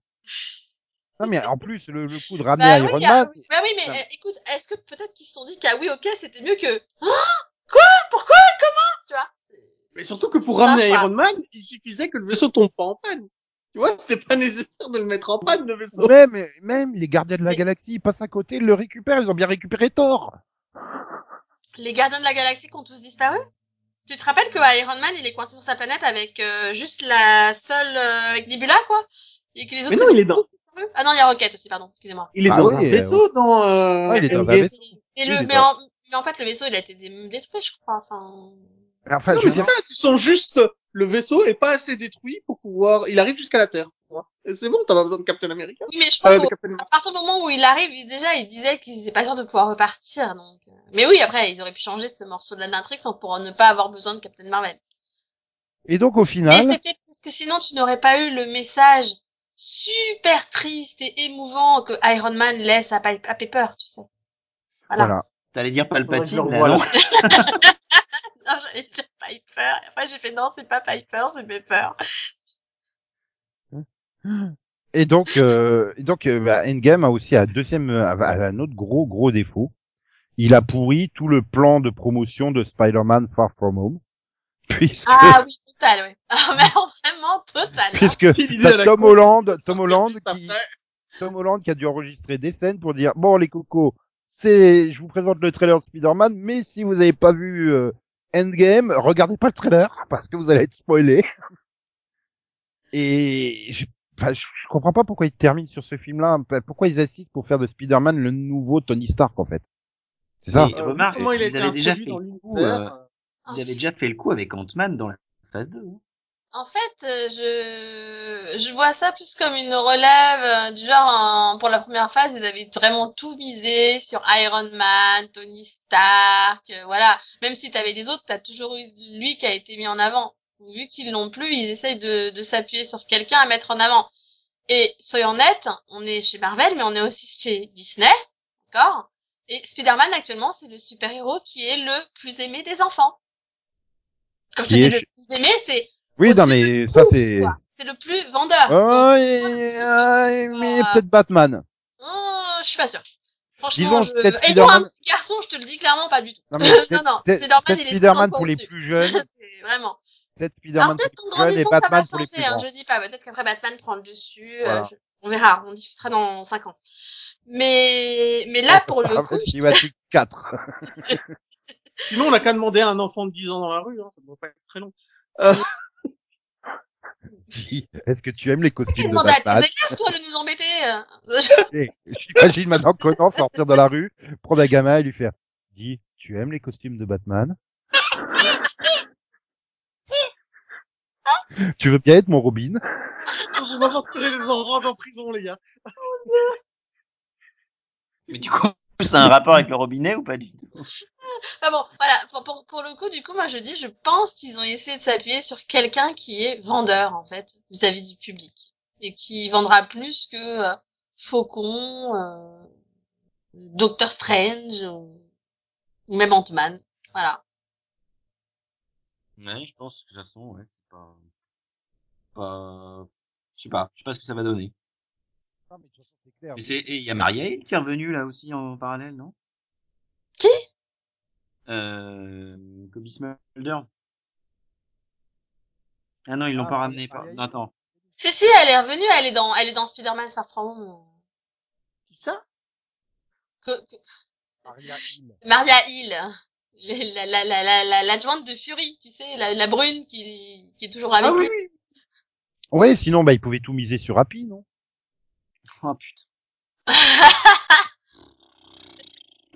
Non, mais en plus, le, le coup de ramener Bah Iron oui, ah, Man. oui. bah oui, mais euh, écoute, est-ce que peut-être qu'ils se sont dit qu'ah oui, ok, c'était mieux que, ah, quoi, pourquoi, comment, tu vois? Mais surtout que pour ramener Iron Man, il suffisait que le vaisseau tombe pas en panne. Tu vois, c'était pas nécessaire de le mettre en panne, le vaisseau. Même, même les gardiens de la galaxie ils passent à côté, ils le récupèrent, ils ont bien récupéré Thor. Les gardiens de la galaxie qui ont tous disparu? Tu te rappelles que Iron Man, il est coincé sur sa planète avec euh, juste la seule, euh, avec Nebula, quoi? Et que les autres... Mais non, il est dans, Ah non, il y a Rocket aussi, pardon, excusez-moi. il est Ah dans oui, un euh, vaisseau dans, euh, Ouais, il est dans un vaisseau. Et le, mais, en, mais en fait, le vaisseau, il a été dé- détruit, je crois, enfin... Enfin, Non, je veux mais c'est dire, ça, tu sens juste le vaisseau est pas assez détruit pour pouvoir, il arrive jusqu'à la Terre. c'est bon, t'as pas besoin de Captain America. Oui, mais je crois Euh, Captain America. partir du moment où il arrive, déjà, il disait qu'il était pas sûr de pouvoir repartir, donc... euh, Mais oui, après, ils auraient pu changer ce morceau de l'intrigue sans pour ne pas avoir besoin de Captain Marvel. et donc au Mais final, c'était parce que sinon tu n'aurais pas eu le message super triste et émouvant que Iron Man laisse à, à Pepper, tu sais. Voilà. voilà. T'allais dire Palpatine, là, non. [LAUGHS] [LAUGHS] Non, j'allais dire Piper. Et après j'ai fait non, c'est pas Piper, c'est Pepper. Et donc, euh, et donc, euh, bah, Endgame a aussi un deuxième, euh, un autre gros gros défaut. Il a pourri tout le plan de promotion de Spider-Man Far From Home, [LAUGHS] puisque Ah oui, total, ouais. Ah, mais [LAUGHS] vraiment total. hein. puisque t'as Tom Holland, Tom Holland qui. Tom Holland qui a dû enregistrer des scènes pour dire bon les cocos, c'est, je vous présente le trailer de Spider-Man, mais si vous n'avez pas vu euh, Endgame, regardez pas le trailer parce que vous allez être spoilé. Et je, enfin, je, je comprends pas pourquoi ils terminent sur ce film-là, pourquoi ils assistent pour faire de Spider-Man le nouveau Tony Stark en fait. C'est ça. Et Euh, remarque, comment il a ils été avaient déjà introduit fait dans le coup, l'univers. euh, ils avaient déjà fait le coup avec Ant-Man dans la phase 2. hein. En fait, euh, je je vois ça plus comme une relève euh, du genre en- pour la première phase, ils avaient vraiment tout misé sur Iron Man, Tony Stark, euh, voilà. Même si t'avais des autres, t'as toujours eu lui qui a été mis en avant. Vu qu'ils l'ont plus, ils essayent de de s'appuyer sur quelqu'un à mettre en avant. Et soyons honnêtes, on est chez Marvel, mais on est aussi chez Disney, d'accord? Et Spider-Man actuellement, c'est le super-héros qui est le plus aimé des enfants. Quand je te Qui dis est le plus aimé, c'est Oui, non mais ça c'est. C'est le plus vendeur. Oh, Donc, et- ah, mais Ah. peut-être Batman. oh, je suis pas sûre. Franchement, Disons, je... peut-être ayant un petit garçon, je te le dis clairement, pas du tout. Non mais [LAUGHS] non, non, Spider-Man, peut-être il est Spider-Man 50 [LAUGHS] pour les plus jeunes, C'est Vraiment. peut-être Spider-Man peut-être qu'en pour les plus jeunes et Batman pour les plus hein, grands. je dis pas, peut-être qu'après Batman prend le dessus, Voilà. euh, je- on verra, on discutera dans 5 ans. Mais, mais là, pour le coup, Cinematic [LAUGHS] 4. Sinon, on n'a qu'à demander à un enfant de 10 ans dans la rue, hein, ça ne doit pas être très long. Est-ce que tu aimes les je costumes de à Batman élèves, toi, de nous embêter. euh. [LAUGHS] Et J'imagine maintenant Conan sortir de la rue, prendre un gamin et lui faire Dis, tu aimes les costumes de Batman? [LAUGHS] Tu veux bien être mon Robin? On va retirer les oranges en prison, les gars. Mais du coup, c'est un rapport avec le robinet ou pas du tout? Ah bon, voilà, pour, pour, pour le coup, du coup, moi je dis, je pense qu'ils ont essayé de s'appuyer sur quelqu'un qui est vendeur, en fait, vis-à-vis du public. Et qui vendra plus que euh, Faucon, euh, Doctor Strange, ou, ou même Ant-Man. Voilà. Ouais, je pense que de toute façon, ouais, c'est pas, pas, je sais pas, je sais pas ce que ça va donner. Non, mais de toute façon, et il y a Maria Hill qui est revenue là aussi en parallèle, non? Qui? Euh, Kobe Smulder. Ah non, ils l'ont Ah, pas ramené. Par... Non, attends. Si, si, elle est revenue, elle est dans, elle est dans Spider-Man Far From Home. Qui ça? Que, que- Maria Hill. Maria Hill. La, la, la, la, la, l'adjointe de Fury, tu sais, la, la brune qui, qui est toujours avec Ah oui, lui. oui. Ouais, sinon, bah, ils pouvaient tout miser sur Happy, non? Oh putain.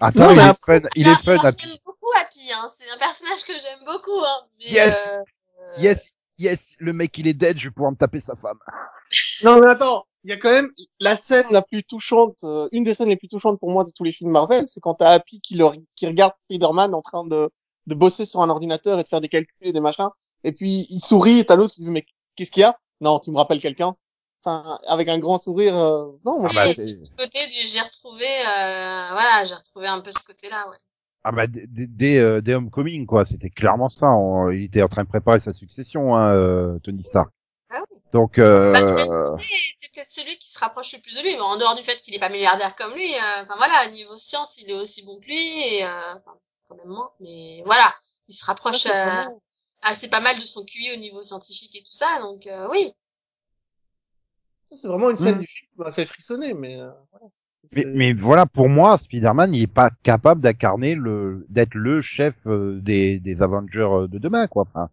Attends, Non, il mais est après- fun, il est fun, Happy. J'aime beaucoup Happy, hein. C'est un personnage que j'aime beaucoup, hein. Mais, Yes. euh, Yes, yes, le mec, il est dead, je vais pouvoir me taper sa femme. [LAUGHS] Non, mais attends. Il y a quand même la scène la plus touchante, euh, une des scènes les plus touchantes pour moi de tous les films Marvel, c'est quand t'as Happy qui, le, qui regarde Spider-Man en train de, de bosser sur un ordinateur et de faire des calculs et des machins. Et puis il sourit et t'as l'autre qui dit mais qu'est-ce qu'il y a? Non, tu me rappelles quelqu'un? Enfin, avec un grand sourire. euh, Non, moi Ah bah, c'est- ce côté du j'ai retrouvé euh, voilà j'ai retrouvé un peu ce côté là ouais ah bah, dès, dès, euh, dès Homecoming, quoi, c'était clairement ça. On- il était en train de préparer sa succession, hein, euh, Tony Stark. Ah oui. Donc, euh, Bah, c'est peut-être celui qui se rapproche le plus de lui mais en dehors du fait qu'il est pas milliardaire comme lui euh, enfin voilà niveau science il est aussi bon que lui et euh, enfin quand même moins mais voilà il se rapproche c'est euh, vraiment- assez pas mal de son QI au niveau scientifique et tout ça donc euh, oui ça, c'est vraiment une scène Hmm. du film qui m'a fait frissonner, mais. euh, voilà. mais, mais voilà, pour moi, Spider-Man, il est pas capable d'incarner le, d'être le chef euh, des, des Avengers euh, de demain, quoi. Enfin,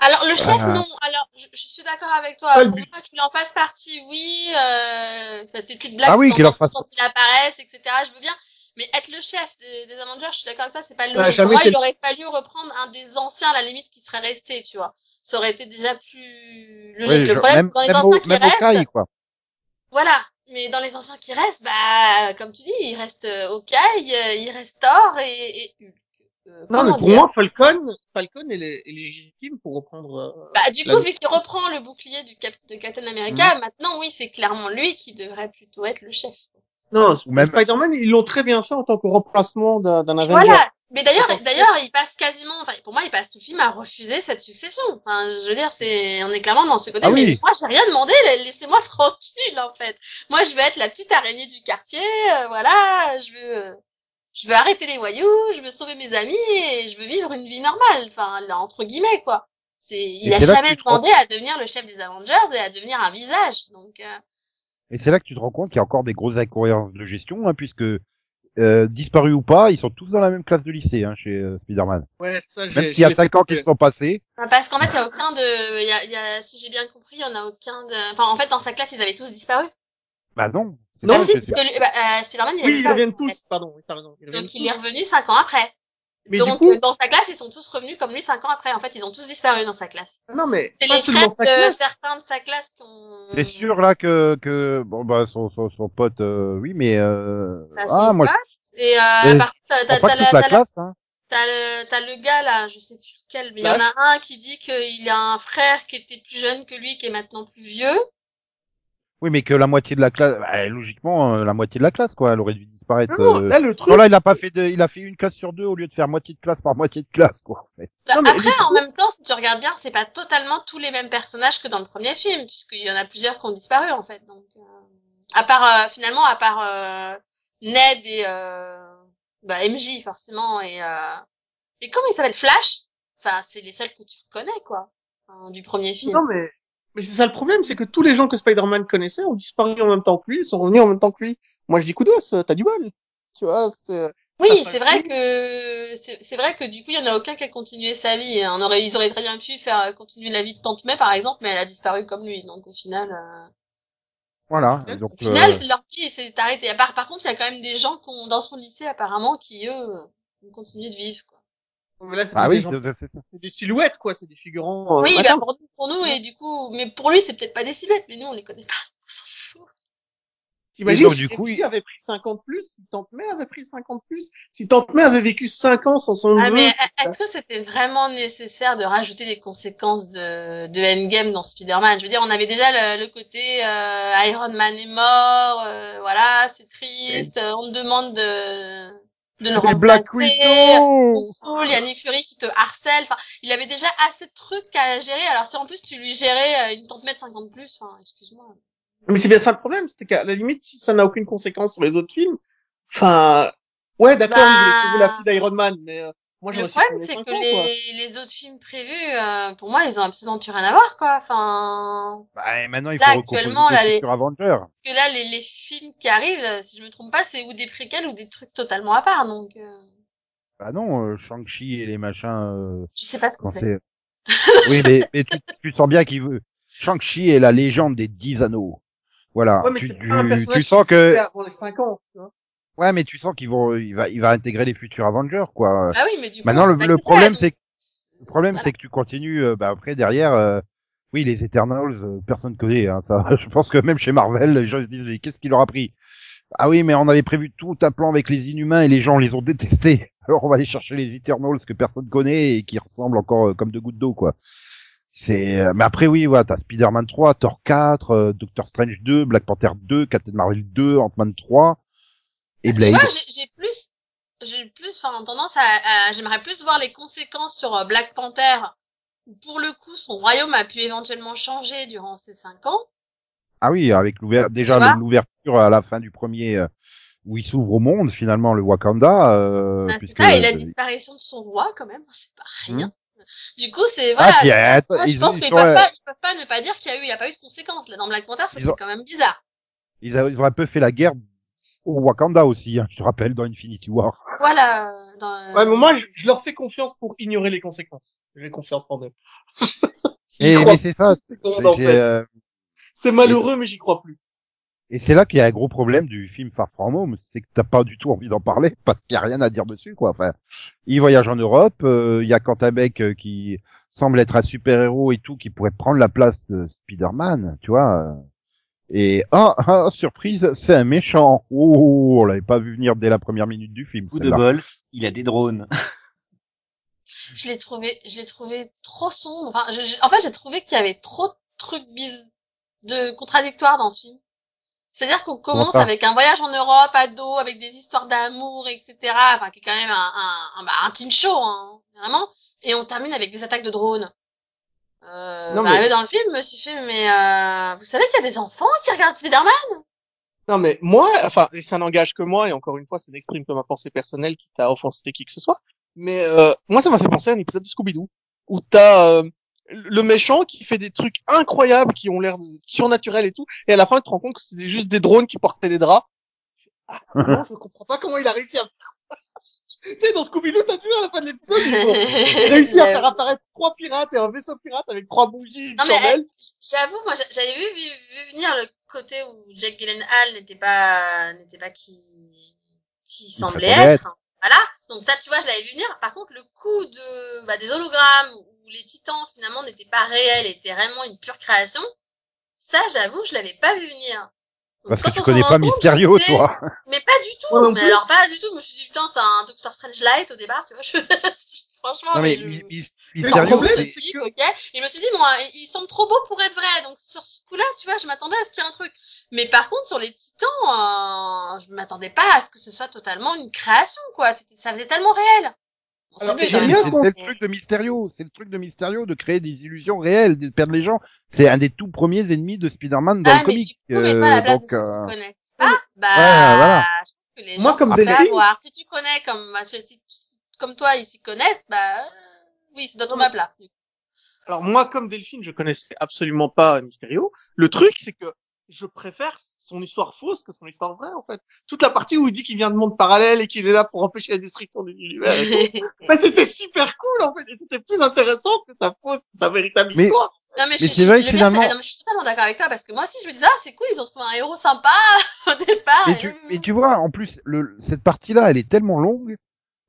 Alors le chef non. Alors je, je suis d'accord avec toi. Pour moi qu'il en fasse partie, oui. Euh, c'est une blague Ah oui, de qu'il en fasse- quand il apparaisse, etc. Je veux bien. Mais être le chef des, des Avengers, je suis d'accord avec toi, c'est pas logique. Pour moi, il aurait fallu reprendre un des anciens à la limite qui serait resté, tu vois. Ça aurait été déjà plus logique. le problème, même, dans les anciens au, qui même restent, quoi. voilà. Mais dans les anciens qui restent, bah, comme tu dis, il reste euh, Hawkeye, euh, il reste Thor et, et Hulk. Euh, Non, mais pour dire? moi, Falcon, Falcon est, est légitime pour reprendre. euh, Bah, du coup, vu qu'il reprend le bouclier du cap de Captain America, maintenant, oui, c'est clairement lui qui devrait plutôt être le chef. Non, même- Spider-Man, ils l'ont très bien fait en tant que remplacement d'un d'un Avenger. Voilà. Mais d'ailleurs, d'ailleurs, il passe quasiment, enfin, pour moi, il passe tout le film à refuser cette succession. Enfin, je veux dire, c'est, on est clairement dans ce côté, Ah mais oui. moi, j'ai rien demandé, la- laissez-moi [LAUGHS] tranquille, en fait. Moi, je veux être la petite araignée du quartier, euh, voilà, je veux, je veux arrêter les voyous, je veux sauver mes amis et je veux vivre une vie normale. Enfin, là, entre guillemets, quoi. C'est, il a jamais demandé à devenir le chef des Avengers et à devenir un visage. Donc, euh, Et c'est là que tu te rends compte qu'il y a encore des grosses incohérences de gestion, hein, puisque euh, disparus ou pas, ils sont tous dans la même classe de lycée hein, chez euh, Spider-Man. Ouais, ça, Même s'il y a laissé cinq ans tomber. qu'ils sont passés. Enfin, Parce qu'en fait, il y a aucun de, il y a, il y a, si j'ai bien compris, il y en a aucun de, enfin, en fait, dans sa classe, ils avaient tous disparu. Bah non. Non, si, bah, euh, Spider-Man, il a Oui, ils reviennent tous, pardon, oui, t'as raison. Ils reviennent Donc, il tous. est revenu cinq ans après. Mais Donc, du coup, dans sa classe, ils sont tous revenus comme lui cinq ans après. En fait, ils ont tous disparu dans sa classe. non, mais C'est pas les seulement sa de classe. certains de sa classe qui ont... T'es sûr là que que bon bah son son, son pote euh, oui mais euh... Bah, ah moi pote. Et, euh, Mais par contre, t'as, je t'as, la, la t'as la- classe hein. t'as le, t'as le gars là, je sais plus lequel, mais il y en Flash. a un qui dit qu'il a un frère qui était plus jeune que lui, qui est maintenant plus vieux. Oui mais que la moitié de la classe bah, logiquement euh, la moitié de la classe quoi elle aurait dû disparaître. Non, non, euh. là, le truc. Non, là il a pas fait de il a fait une classe sur deux au lieu de faire moitié de classe par moitié de classe quoi. en fait. Bah, Non, mais après, en même temps, si tu regardes bien, c'est pas totalement tous les mêmes personnages que dans le premier film, puisqu'il y en a plusieurs qui ont disparu, en fait. Donc, euh, à part, euh, finalement, à part euh, Ned et euh, bah, MJ, forcément, et, euh, et comment il s'appelle? Flash? Enfin, c'est les seuls que tu reconnais, quoi, hein, du premier film. Non, mais, mais c'est ça le problème, c'est que tous les gens que Spider-Man connaissait ont disparu en même temps que lui, sont revenus en même temps que lui. Moi, je dis coup d'os, t'as du bol. Tu vois, c'est, Oui, c'est vrai que c'est c'est vrai que du coup il y en a aucun qui a continué sa vie. On aurait ils auraient très bien pu faire euh, continuer la vie de Tante May par exemple, mais elle a disparu comme lui. Donc au final, euh, Voilà Au donc au final euh, c'est leur vie s'est arrêtée. À part par contre il y a quand même des gens qui ont, dans son lycée apparemment qui eux ont continué de vivre. Quoi. Mais là, c'est Ah oui, c'est des silhouettes, quoi. C'est des figurants. euh, Oui, bah pour nous, pour nous, et du coup, mais pour lui, c'est peut-être pas des silhouettes, mais nous, on les connaît pas. [LAUGHS] On s'en fout. T'imagines si du coup, il- avait pris 50 plus, si Tante May avait pris 50 plus, si Tante May avait vécu 5 ans sans son Ah, mais est-ce que c'était vraiment nécessaire de rajouter des conséquences de, de Endgame dans Spider-Man? Je veux dire, on avait déjà le, le côté euh, Iron Man est mort, euh, voilà, c'est triste, euh, on demande de, de le Black. Widow saoule, il y a Nick Fury qui te harcèle. Enfin, il avait déjà assez de trucs à gérer. Alors si en plus tu lui gérais euh, une mètre 50 plus, hein, excuse-moi. Mais c'est bien ça le problème, c'est qu'à la limite, si ça n'a aucune conséquence sur les autres films, enfin, ouais, d'accord, Bah, il voulait sauver la fille d'Iron Man, mais euh, moi le problème, c'est cinq que les, les autres films prévus, euh, pour moi, ils ont absolument plus rien à voir, quoi. Enfin, Bah, et maintenant, il Là, faut actuellement, là, les futurs Avengers. que là, les, les films qui arrivent, euh, si je me trompe pas, c'est ou des préquels ou des trucs totalement à part. Donc, euh, Bah non, euh, Shang-Chi et les machins, euh, je sais pas ce que c'est. [LAUGHS] oui, mais, mais tu, tu sens bien qu'il veut... Shang-Chi est la légende des dix anneaux. Voilà. Ouais, mais tu, c'est tu, pas un personnage tu sens que... avant les 5 ans, tu vois. Ouais, mais tu sens qu'ils vont, il va, il va intégrer les futurs Avengers, quoi. Ah oui, mais du coup, Maintenant, le, le problème, c'est que, le problème, Voilà. c'est que tu continues, euh, bah, après, derrière, euh, oui, les Eternals, euh, personne connaît, hein, ça. [LAUGHS] Je pense que même chez Marvel, les gens se disent, qu'est-ce qu'il leur a pris? Ah oui, mais on avait prévu tout un plan avec les Inhumains et les gens les ont détestés. [LAUGHS] Alors on va aller chercher les Eternals que personne connaît et qui ressemblent encore euh, comme deux gouttes d'eau, quoi. C'est, euh, mais après, oui, voilà, t'as Spider-Man 3, Thor 4, euh, Doctor Strange 2, Black Panther 2, Captain Marvel 2, Ant-Man 3 et Tu Blade. vois, j'ai j'ai plus, j'ai plus, enfin, tendance à, à- j'aimerais plus voir les conséquences sur euh, Black Panther. où Pour le coup, son royaume a pu éventuellement changer durant ces cinq ans. Ah oui, avec l'ouver- déjà l'ouverture à la fin du premier euh, où il s'ouvre au monde finalement le Wakanda, euh, Ah, puisque ça, et la disparition de son roi, quand même, [LAUGHS] c'est pas rien. Du coup, c'est, Ah, voilà. puis, attends, moi, je ils- pense ils qu'ils peuvent euh, pas, ils peuvent pas ne pas dire qu'il y a eu, il y a pas eu de conséquences. Là, dans Black Panther, c'est ont- quand même bizarre. ils, a- ils ont un peu fait la guerre au Wakanda aussi, hein, je te rappelle dans Infinity War. Voilà, euh, dans, Ouais, mais moi, je, je leur fais confiance pour ignorer les conséquences. J'ai confiance en eux. Et mais c'est ça, euh, C'est malheureux, mais j'y crois plus. et c'est là qu'il y a un gros problème du film Far From Home, c'est que t'as pas du tout envie d'en parler [LAUGHS] parce qu'il y a rien à dire dessus quoi. Enfin, il voyage en Europe, euh, il y a Quentin Beck euh, qui semble être un super héros et tout qui pourrait prendre la place de Spider-Man, tu vois. Et ah, ah, surprise, c'est un méchant. Oh, on l'avait pas vu venir dès la première minute du film. Coup de bol, il a des drones. je l'ai trouvé, je l'ai trouvé trop sombre. Enfin, je- je- en fait, j'ai trouvé qu'il y avait trop de trucs biz- de contradictoires dans ce film. C'est-à-dire qu'on commence avec un voyage en Europe, à dos, avec des histoires d'amour, etc. Enfin, qui est quand même un, un, un, bah, un teen show, hein, vraiment. Et on termine avec des attaques de drones. Euh, Non, bah, mais- dans le film, je me suis fait, mais euh, vous savez qu'il y a des enfants qui regardent Spider-Man? Non, mais moi, enfin, et ça n'engage que moi, et encore une fois, ça n'exprime que ma pensée personnelle qui t'a offensé qui que ce soit. Mais euh, moi, ça m'a fait penser à un épisode de Scooby-Doo où t'as euh, le méchant qui fait des trucs incroyables qui ont l'air surnaturels et tout, et à la fin, tu te rends compte que c'était juste des drones qui portaient des draps. Ah, non, [LAUGHS] je comprends pas comment il a réussi à faire ça. Tu sais, dans Scooby-Doo, t'as vu à la fin de l'épisode, ils ont [LAUGHS] réussi à faire apparaître trois pirates et un vaisseau pirate avec trois bougies, Non, mais, chandelle. J'avoue, moi, j'a- j'avais vu, vu, vu venir le côté où Jack Gyllenhaal n'était pas, n'était pas qui, qui semblait être. Voilà. Donc ça, tu vois, je l'avais vu venir. Par contre, le coup de, bah, des hologrammes où les titans finalement n'étaient pas réels, étaient réellement une pure création. Ça, j'avoue, je l'avais pas vu venir. Parce que tu on connais pas Mysterio, toi. Mais pas du tout. Mais alors pas du tout. Je me suis dit putain, c'est un Doctor Strange light au départ, tu vois. Je... [LAUGHS] Franchement, Non mais je- le Mysterio, c'est- ok. Et je me suis dit, bon, il semble trop beau pour être vrai. Donc, sur ce coup-là, tu vois, je m'attendais à ce qu'il y ait un truc. Mais par contre, sur les titans, euh, je m'attendais pas à ce que ce soit totalement une création, quoi. Ça faisait tellement réel. C'est Alors, le truc de Mysterio, c'est le truc de Mysterio de créer des illusions réelles, de perdre les gens. C'est un des tout premiers ennemis de Spider-Man dans Ah, le mais comic. mets-toi à la place donc, euh, pas. Bah, Ouais, voilà. je pense que les Moi, gens comme sont des prêts à filles- voir. Si tu connais comme, bah, si- comme toi, ils s'y connaissent, bah, euh, oui, c'est Non, mais- map là. Alors moi, comme Delphine, je connaissais absolument pas Mysterio. Le truc, c'est que je préfère son histoire fausse que son histoire vraie, en fait. Toute la partie où il dit qu'il vient de monde parallèle et qu'il est là pour empêcher la destruction des univers et tout. [LAUGHS] Bah, c'était super cool, en fait, et c'était plus intéressant que sa fausse, sa véritable Mais- histoire. Non, mais, Mais je, vrai finalement- non, mais je suis totalement d'accord avec toi parce que moi aussi je me disais ah c'est cool ils ont trouvé un héros sympa [LAUGHS] au départ. Mais et- tu, mais tu vois, en plus, le, cette partie-là, elle est tellement longue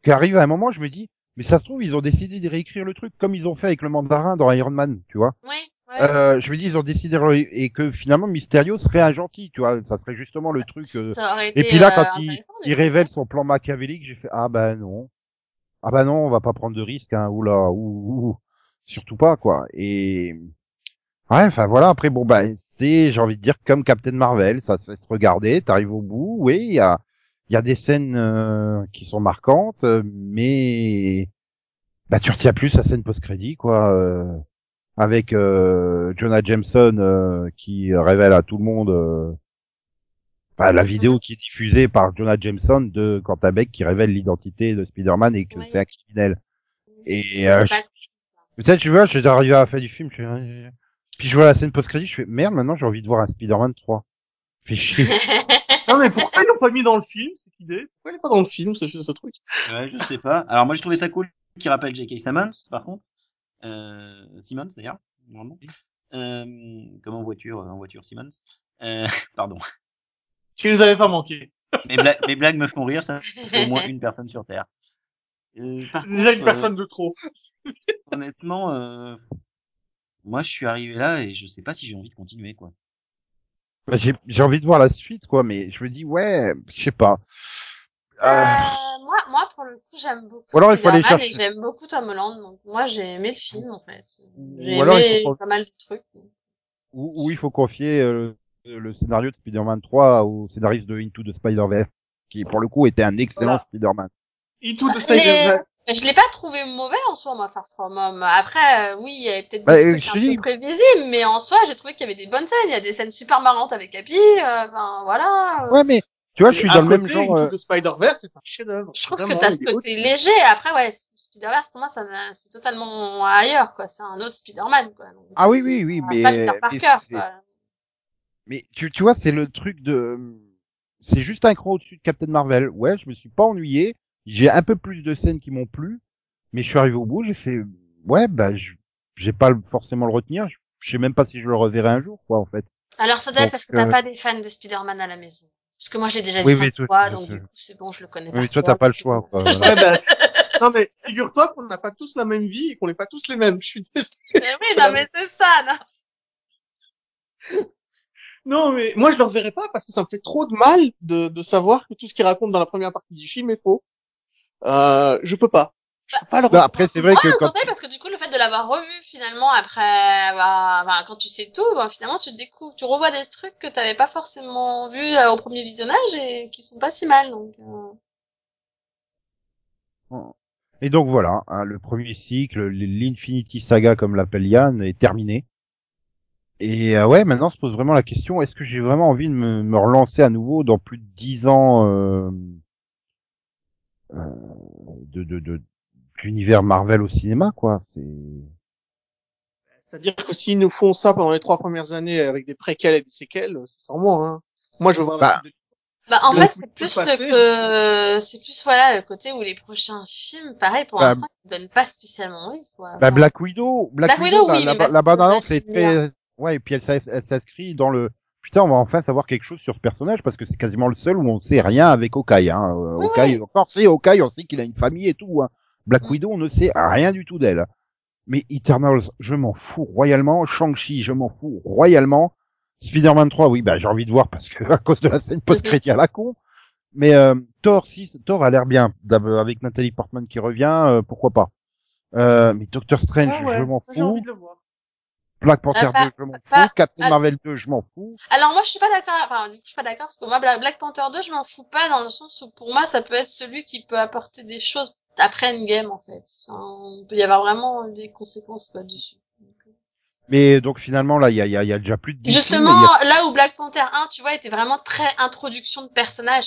qu'arrive à un moment, je me dis, Mais ça se trouve, ils ont décidé de réécrire le truc comme ils ont fait avec le mandarin dans Iron Man, tu vois. Ouais. Euh, je me dis, ils ont décidé et que finalement Mysterio serait un gentil, tu vois. Ça serait justement le truc. euh, Et puis là, euh, quand il, révèle son plan machiavélique, j'ai fait ah bah non, ah bah non, on va pas prendre de risques, hein. Oula, ouh, ouh. surtout pas quoi. Et ouais, enfin voilà. Après bon bah c'est, j'ai envie de dire comme Captain Marvel, ça se fait se regarder. T'arrives au bout, oui, il y a il y a des scènes euh, qui sont marquantes, euh, mais bah tu retiens plus sa scène post-crédit quoi. euh, avec euh, Jonah Jameson euh, qui révèle à tout le monde euh, enfin, la vidéo qui est diffusée par Jonah Jameson de Quentin Beck qui révèle l'identité de Spider-Man et que c'est un criminel. Et euh, peut-être tu vois, je suis arrivé à la fin du film, je puis je vois la scène post-crédit, je fais merde, maintenant j'ai envie de voir un Spider-Man 3. Fais chier. [LAUGHS] Non, mais pourquoi ils l'ont pas mis dans le film, cette idée? Pourquoi il est pas dans le film, ce, ce truc? Ouais, je sais pas. Alors moi j'ai trouvé ça cool qui rappelle J.K. Simmons par contre. Euh, Simmons d'ailleurs, normalement. Euh, comme en voiture, en voiture Simmons. Euh, [LAUGHS] pardon. Tu nous avais pas manqué. Mes, bla- mes blagues me font rire, ça fait [LAUGHS] au moins une personne sur Terre. Euh, Déjà une personne de trop. euh, honnêtement, euh, moi je suis arrivé là et je sais pas si j'ai envie de continuer quoi. Bah, j'ai j'ai envie de voir la suite, quoi, mais je me dis, ouais, je sais pas. Euh, Euh, moi, moi, pour le coup, j'aime beaucoup Ou alors, il faut aller chercher. j'aime beaucoup Tom Holland. Donc, moi, j'ai aimé le film, en fait. J'ai Ou aimé faut- pas mal de trucs. où, où il faut confier euh, le scénario de Spider-Man 3 au scénariste de Into the Spider-Verse, qui pour le coup était un excellent Voilà. Spider-Man. Into the Mais- Spider-Verse. Mais je l'ai pas trouvé mauvais en soi, moi, Far From Home. Après, euh, oui, il y avait peut-être Bah, des euh, trucs un peu dis- prévisibles, mais en soi, j'ai trouvé qu'il y avait des bonnes scènes. Il y a des scènes super marrantes avec Happy, euh, enfin, voilà. Ouais, mais tu vois, je suis dans le même côté, genre. Into euh, the Spider-Verse, c'est un chef-d'œuvre. Je trouve Vraiment, que t'as ce côté léger. Après, ouais, Spider-Verse, pour moi, ça, c'est totalement ailleurs, quoi. C'est un autre Spider-Man, quoi. Donc, Ah oui, oui, oui, pas mais- Peter mais Parker, quoi. Mais tu, tu vois, c'est le truc de, c'est juste un cran au-dessus de Captain Marvel. Ouais, je me suis pas ennuyé. J'ai un peu plus de scènes qui m'ont plu, mais je suis arrivé au bout, j'ai fait, ouais, bah, je- j'ai pas forcément le retenir. Je, je sais même pas si je le reverrai un jour, quoi, en fait. Alors, ça doit être parce que t'as euh, pas des fans de Spider-Man à la maison. Parce que moi, j'ai déjà Oui, vu oui, fois, tout- donc du coup, c'est bon, je le connais Oui, par toi, t'as pas le choix, quoi. [LAUGHS] Ouais, bah, non, mais figure-toi qu'on n'a pas tous la même vie et qu'on n'est pas tous les mêmes. Je suis désolé. [LAUGHS] Mais oui, non, mais c'est ça, non. Non, mais moi, je le reverrai pas parce que ça me fait trop de mal de, de savoir que tout ce qu'il raconte dans la première partie du film est faux. Euh, je peux pas. Je peux pas le Bah, revoir. après, c'est vrai Moi, que je quand, parce que du coup, le fait de l'avoir revu finalement après, bah, bah, quand tu sais tout, bah, finalement, tu découvres, tu revois des trucs que t'avais pas forcément vu euh, au premier visionnage et qui sont pas si mal. Donc, euh, et donc voilà, hein, le premier cycle, l'Infinity Saga, comme l'appelle Yann, est terminé. Et euh, ouais, maintenant se pose vraiment la question est-ce que j'ai vraiment envie de me, me relancer à nouveau dans plus de dix ans euh, de, de, de l'univers Marvel au cinéma, quoi C'est C'est-à-dire que s'ils nous font ça pendant les trois premières années avec des préquels et des séquelles, c'est sans moi, hein. Moi, je veux voir la Bah, de- bah, en fait, c'est plus passer. que, c'est plus voilà le côté où les prochains films, pareil, pour Bah, l'instant, ils donnent pas spécialement envie, quoi. bah, Black Widow, Black, Black Widow, la, oui, la, mais parce la que bande-annonce c'est est très ouais, et puis elle s'inscrit dans le putain, on va enfin savoir quelque chose sur ce personnage parce que c'est quasiment le seul où on sait rien avec Hawkeye. Hein. Euh, Oui, Hawkeye, oui. encore c'est Hawkeye, on sait qu'il a une famille et tout. Hein. Black. Widow, on ne sait rien du tout d'elle. Mais Eternals, je m'en fous royalement. Shang-Chi, je m'en fous royalement. Spider-Man 3, oui, bah j'ai envie de voir parce que [LAUGHS] à cause de la scène post-crédit à la con. Mais euh, Thor 6, Thor a l'air bien avec Nathalie Portman qui revient, euh, pourquoi pas. Euh, mais Doctor Strange, Ah ouais, je m'en fous. Black Panther Ah, pas- 2, je m'en fous. Captain ah. Marvel 2, je m'en fous. Alors moi je suis pas d'accord, enfin du coup, je suis pas d'accord parce que moi Black Panther 2 je m'en fous pas dans le sens où pour moi ça peut être celui qui peut apporter des choses après une game en fait. Enfin, il peut y avoir vraiment des conséquences quoi dessus. Mais donc finalement là, il y a, il y, a, il y a déjà plus de 10 Justement, là où Black Panther 1, tu vois, était vraiment très introduction de personnages.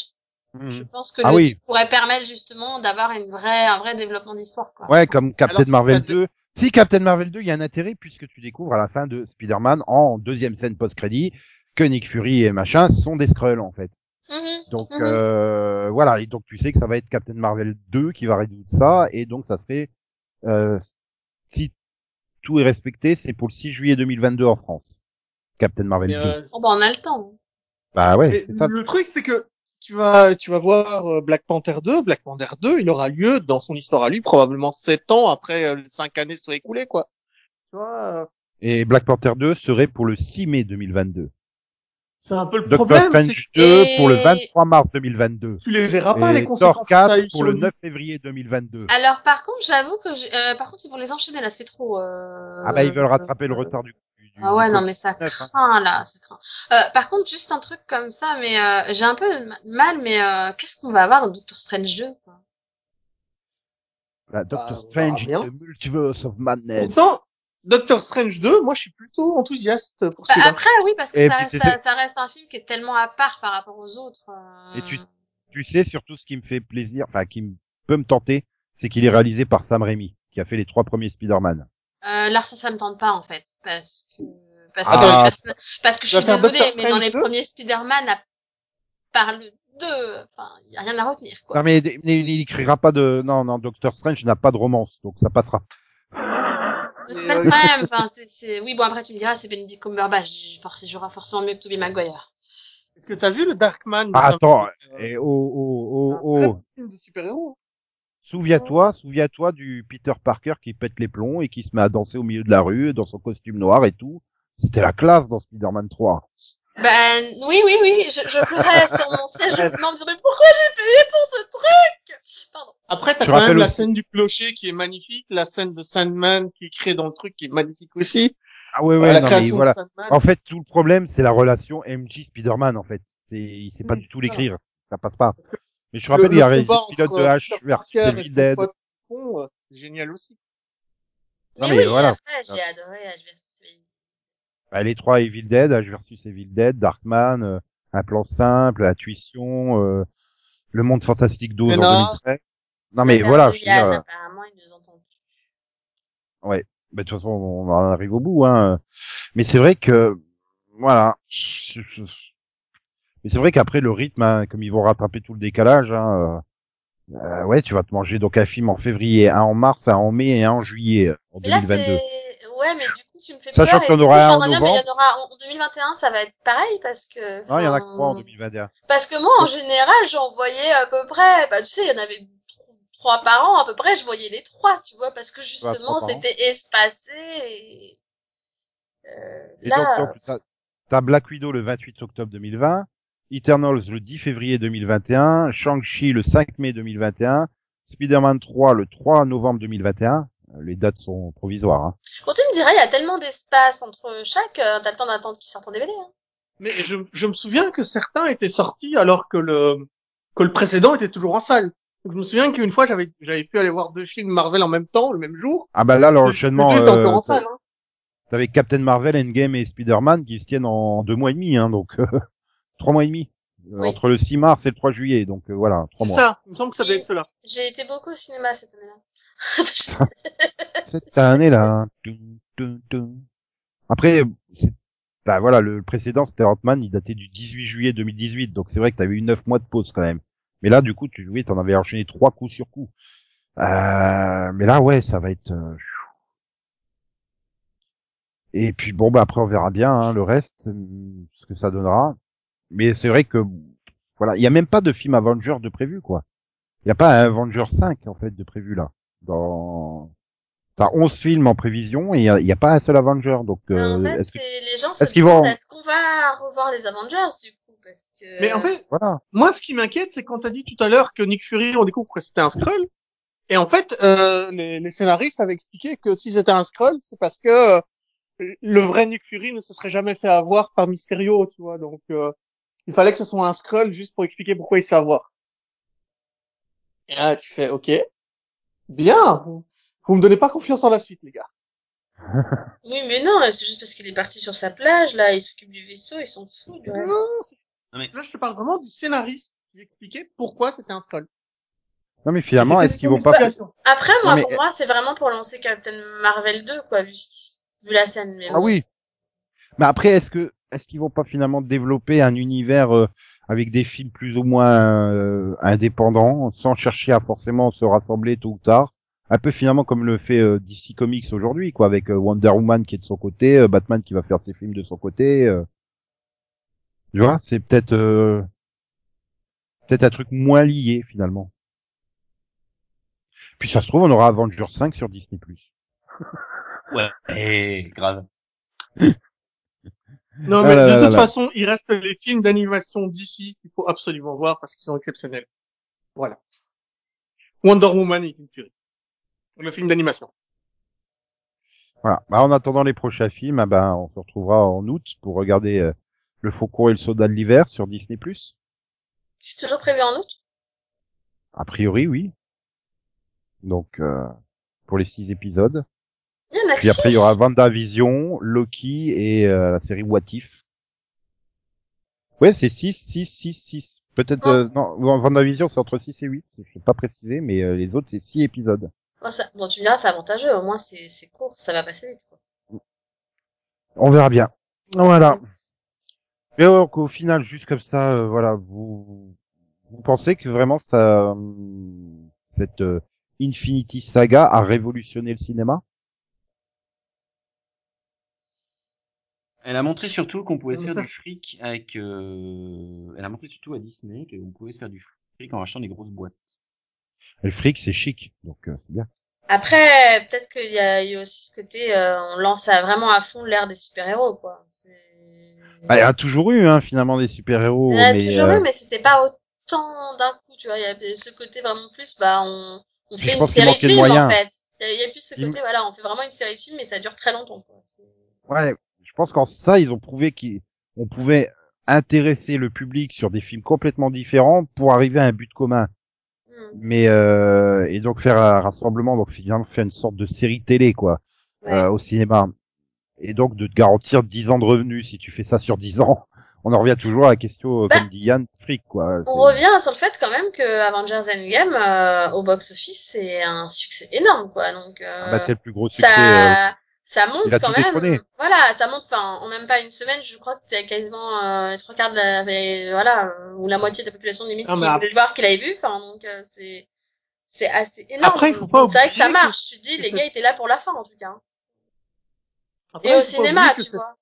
a- Je Mhm. pense que Ah le oui. pourrait permettre justement d'avoir une vraie, un vrai développement d'histoire, quoi. Ouais, comme Captain Alors, Marvel ça- 2. Si Captain Marvel 2, il y a un intérêt puisque tu découvres à la fin de Spider-Man en deuxième scène post-crédit que Nick Fury et machin sont des Skrulls en fait. Mhm, Donc mhm. euh, voilà, et donc tu sais que ça va être Captain Marvel 2 qui va résoudre ça et donc ça serait euh, si tout est respecté, c'est pour le 6 juillet 2022 en France. Captain Marvel Mais, 2. euh, Oh, bah, on a le temps. Bah ouais, ça. le truc, c'est que tu vas, tu vas voir euh, Black Panther 2. Black Panther 2, il aura lieu dans son histoire à lui probablement sept ans après euh, les cinq années soient écoulées, quoi. Tu vois, euh, Et Black Panther 2 serait pour le 6 mai 2022. c'est un peu le Doctor problème, c'est Strange que 2 Et- pour le 23 mars 2022. tu les verras pas Et les conséquences Thor que ça a 4 eu pour le nous. 9 février 2022. Alors par contre, j'avoue que j'ai- euh, par contre, ils vont les enchaîner là, fait trop. Euh... Ah bah ils veulent rattraper le retard du. Ah ouais, non mais ça 19, hein. craint là, ça craint. Euh, par contre, juste un truc comme ça, mais euh, j'ai un peu mal, mais euh, qu'est-ce qu'on va avoir dans Doctor Strange 2 quoi? Bah, Doctor Bah, Strange. The Multiverse of Madness. Pourtant, Doctor Strange 2, moi je suis plutôt enthousiaste pour Bah. Après, oui, parce que ça puis, reste, ça, ça reste un film qui est tellement à part par rapport aux autres. euh, Et tu- Tu sais surtout ce qui me fait plaisir, enfin qui me- peut me tenter, c'est qu'il est réalisé par Sam Raimi, qui a fait les trois premiers Spider-Man. Euh, là, ça, ça me tente pas en fait, parce que parce Ah. que, personnes- parce que je suis désolée, Doctor mais dans Strange les 2? premiers Spider-Man, à part le 2, enfin, y a rien à retenir quoi. Non mais, mais il écrira pas de, non non, Doctor Strange n'a pas de romance, donc ça passera. Mais c'est pas le problème. Enfin, c'est, c'est... Oui, bon, après, tu me diras, c'est Benedict Cumberbatch. J'aurai forcément mieux que Tobey Maguire. Est-ce que t'as vu le Darkman Ah, attends, et oh oh oh un oh, film de super-héros. Souviens-toi, souviens-toi du Peter Parker qui pète les plombs et qui se met à danser au milieu de la rue dans son costume noir et tout. C'était la classe dans Spider-Man 3. Ben, oui, oui, oui, je, je pleurais [LAUGHS] sur mon siège, je me disais, mais pourquoi j'ai payé pour ce truc? Pardon. Après, t'as quand même la scène du clocher qui est magnifique, la scène de Sandman qui est créée dans le truc qui est magnifique aussi. Ah ouais Euh, ouais, la non mais voilà. de Sandman. En fait, tout le problème, c'est la relation MJ Spider-Man, en fait. C'est, il sait pas Oui, du tout l'écrire. Ça passe pas. Mais je rappelle, le il a réalisé combat le pilote entre de H versus Dead. euh, c'est génial aussi. Non, mais mais oui, voilà. j'ai adoré Ash versus Evil. Bah, les trois Evil Dead, H versus Evil Dead, Darkman, euh, un plan simple, Intuition, euh, le monde fantastique 12 en Lena. 2013. Non mais voilà, je dire, euh, apparemment, il nous entend plus. bah, de toute façon, on en arrive au bout, hein. Mais c'est vrai que, voilà. Je- je- Mais c'est vrai qu'après le rythme, hein, comme ils vont rattraper tout le décalage, hein, euh, euh, ouais, tu vas te manger donc un film en février, un en mars, un en mai et un en juillet euh, en Mais là, 2022. c'est, ouais, mais du coup, tu me fais Sachant peur. qu'on aura un en mais il y en aura, en 2021, ça va être pareil parce que, Non, il y en a que trois en 2021. Parce que moi, en général, j'en voyais à peu près, bah, tu sais, il y en avait trois par an, à peu près, je voyais les trois, tu vois, parce que justement, c'était espacé et, euh, Et là, donc, donc t'as, t'as Black Widow le 28 octobre 2020, Eternals le 10 février 2021, Shang-Chi le 5 mai 2021, Spider-Man 3 le 3 novembre 2021. Euh, Les dates sont provisoires. Hein. Bon, tu me dirais, il y a tellement d'espace entre chaque, euh, t'as le temps d'attendre qu'ils sortent en DVD, hein. Mais je, je me souviens que certains étaient sortis alors que le, que le précédent était toujours en salle. Donc, je me souviens qu'une fois, j'avais, j'avais pu aller voir deux films Marvel en même temps, le même jour. Ah bah là, Le- l'enchaînement, le était euh, encore en salle, hein. t'avais Captain Marvel, Endgame et Spider-Man qui se tiennent en deux mois et demi, hein, donc euh, trois mois et demi. Euh, Oui. Entre le 6 mars et le 3 juillet, donc euh, voilà, trois C'est mois. ça. Il me semble que ça devait être cela. J'ai été beaucoup au cinéma cette année-là. [LAUGHS] [LAUGHS] Cette année-là. Après, bah voilà, le précédent c'était Ant-Man, il datait du 18 juillet 2018, donc c'est vrai que t'avais eu neuf mois de pause quand même. Mais là, du coup, tu, oui, t'en avais enchaîné trois coups sur coup. Euh, mais là, ouais, ça va être. euh, Et puis bon, bah après on verra bien hein, le reste, euh, ce que ça donnera. Mais c'est vrai que voilà, il y a même pas de film Avengers de prévu quoi. Il y a pas un Avengers 5 en fait de prévu là. Dans T'as 11 films en prévision et il y a, a pas un seul Avenger. Donc, euh, en fait, est-ce que les gens se est-ce qu'ils demandent vont- est-ce qu'on va revoir les Avengers, du coup, parce que... Mais en fait, voilà. moi, ce qui m'inquiète, c'est quand t'as dit tout à l'heure que Nick Fury, on découvre que c'était un Skrull. Et en fait, euh, les, les scénaristes avaient expliqué que si c'était un Skrull, c'est parce que euh, le vrai Nick Fury ne se serait jamais fait avoir par Mysterio, tu vois. Donc, euh, il fallait que ce soit un Skrull juste pour expliquer pourquoi il se fait avoir. Et là, tu fais, ok, bien, vous, vous me donnez pas confiance en la suite, les gars. [LAUGHS] Oui, mais non, c'est juste parce qu'il est parti sur sa plage, là, il s'occupe du vaisseau, ils s'en foutent du Non, reste. non, mais- Là, je te parle vraiment du scénariste qui expliquait pourquoi c'était un Skrull. Non mais finalement, est-ce qu'ils vont pas. Après, moi, Non, mais- pour moi, c'est vraiment pour lancer Captain Marvel 2, quoi, vu, la scène. Mais Ah bon. oui. Mais après, est-ce que est-ce qu'ils vont pas finalement développer un univers euh, avec des films plus ou moins euh, indépendants, sans chercher à forcément se rassembler tôt ou tard, un peu finalement comme le fait euh, DC Comics aujourd'hui, quoi, avec euh, Wonder Woman qui est de son côté, euh, Batman qui va faire ses films de son côté. euh. Tu vois, c'est peut-être. euh, peut-être un truc moins lié finalement. Puis ça se trouve, on aura Avengers 5 sur Disney+. Ouais, eh, grave. [LAUGHS] Non, Ah mais là de là toute là. façon, il reste les films d'animation d'ici qu'il faut absolument voir parce qu'ils sont exceptionnels. Voilà. Wonder Woman est une tuerie. Le film d'animation. Voilà. Bah, en attendant les prochains films, ah ben, on se retrouvera en août pour regarder euh, Le Faucon et le Soldat de l'hiver sur Disney+. C'est toujours prévu en août? A priori, oui. Donc, euh, pour les six épisodes. Il y en a Puis après, il y aura WandaVision, Loki et euh, la série What If. Ouais, c'est 6, 6, 6, 6. Peut-être, euh, non, WandaVision, c'est entre 6 et 8. Je sais pas préciser, mais euh, les autres, c'est 6 épisodes. Bon, ça- bon, tu me diras, c'est avantageux. Au moins, c'est c'est court, ça va passer vite. Quoi. On verra bien. Voilà. Et donc, au final, juste comme ça, euh, voilà, vous, vous pensez que vraiment ça, hum, cette euh, Infinity Saga a révolutionné le cinéma? Elle a montré surtout qu'on pouvait se Non, mais faire ça, du fric avec. Euh... Elle a montré surtout à Disney qu'on pouvait se faire du fric en achetant des grosses boîtes. Le fric, c'est chic, donc euh, c'est bien. Après, peut-être qu'il y a eu aussi ce côté, euh, on lance à, vraiment à fond l'ère des super-héros, quoi. Bah, il y a toujours eu, hein, finalement, des super-héros, Il y en a mais toujours euh, eu, mais c'était pas autant d'un coup, tu vois. Il y avait ce côté vraiment plus, bah, on, on fait une série de films, en fait. Il y, a, il y a plus ce Il- côté, voilà, on fait vraiment une série de films, mais ça dure très longtemps, quoi. Ouais, pense qu'en ça, ils ont prouvé qu'on pouvait intéresser le public sur des films complètement différents pour arriver à un but commun. Hmm, Mais euh, et donc faire un rassemblement, donc finalement faire une sorte de série télé, quoi. ouais. euh, au cinéma. Et donc de te garantir 10 ans de revenus si tu fais ça sur 10 ans. On en revient toujours à la question, euh, Bah, comme dit Yann, fric, quoi. On revient sur le fait quand même que Avengers Endgame euh, au box-office c'est un succès énorme quoi donc euh, Ah bah, c'est le plus gros succès. euh, ça ça monte quand même détrôné. voilà ça monte enfin en même pas une semaine je crois que t'as quasiment euh, les trois quarts de la mais, voilà euh, ou la moitié de la population limite Non, qui voulait le voir qui l'avait vu enfin donc euh, c'est c'est assez énorme Après, il faut pas c'est vrai que ça que- marche tu te dis les gars étaient là pour la fin en tout cas hein. Après, et au faut pas cinéma oublier que tu cette- vois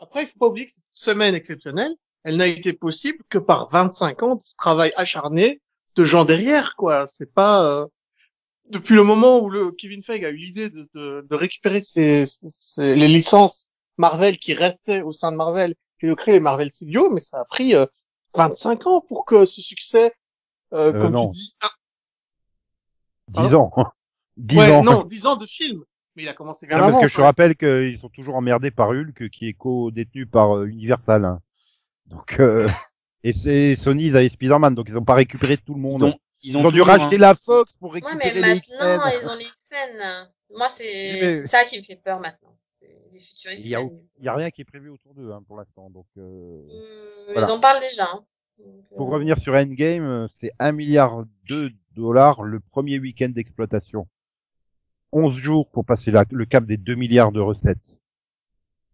Après, il faut pas oublier que cette semaine exceptionnelle, elle n'a été possible que par 25 ans de travail acharné de gens derrière, quoi. C'est pas euh, depuis le moment où le Kevin Feige a eu l'idée de, de, de récupérer ses, ses- les licences Marvel qui restaient au sein de Marvel et de créer les Marvel Studios, mais ça a pris euh, 25 ans pour que ce succès, euh, Euh, comme non. tu dis, ah, 10 ans. [LAUGHS] 10 ouais, ans. non, 10 ans de film. Mais il a commencé bien Ah, parce avant. que je te rappelle qu'ils sont toujours emmerdés par Hulk, qui est co-détenu par euh, Universal. hein. Donc, euh, [LAUGHS] et c'est Sony, ils avaient Spider-Man, donc ils ont pas récupéré tout le monde. Ils ont, ils Ils ont, dû toujours racheter la Fox pour ouais récupérer mais les maintenant X-Men. ils ont les X-Men moi c'est Mais- ça qui me fait peur maintenant c'est les futuristes Il y a, rien qui est prévu autour d'eux hein, pour l'instant. Donc, euh, Voilà. Ils en parlent déjà. Hein. Donc, pour euh, revenir sur Endgame, euh, c'est 1 milliard de dollars le premier week-end d'exploitation. 11 jours pour passer la- le cap des 2 milliards de recettes.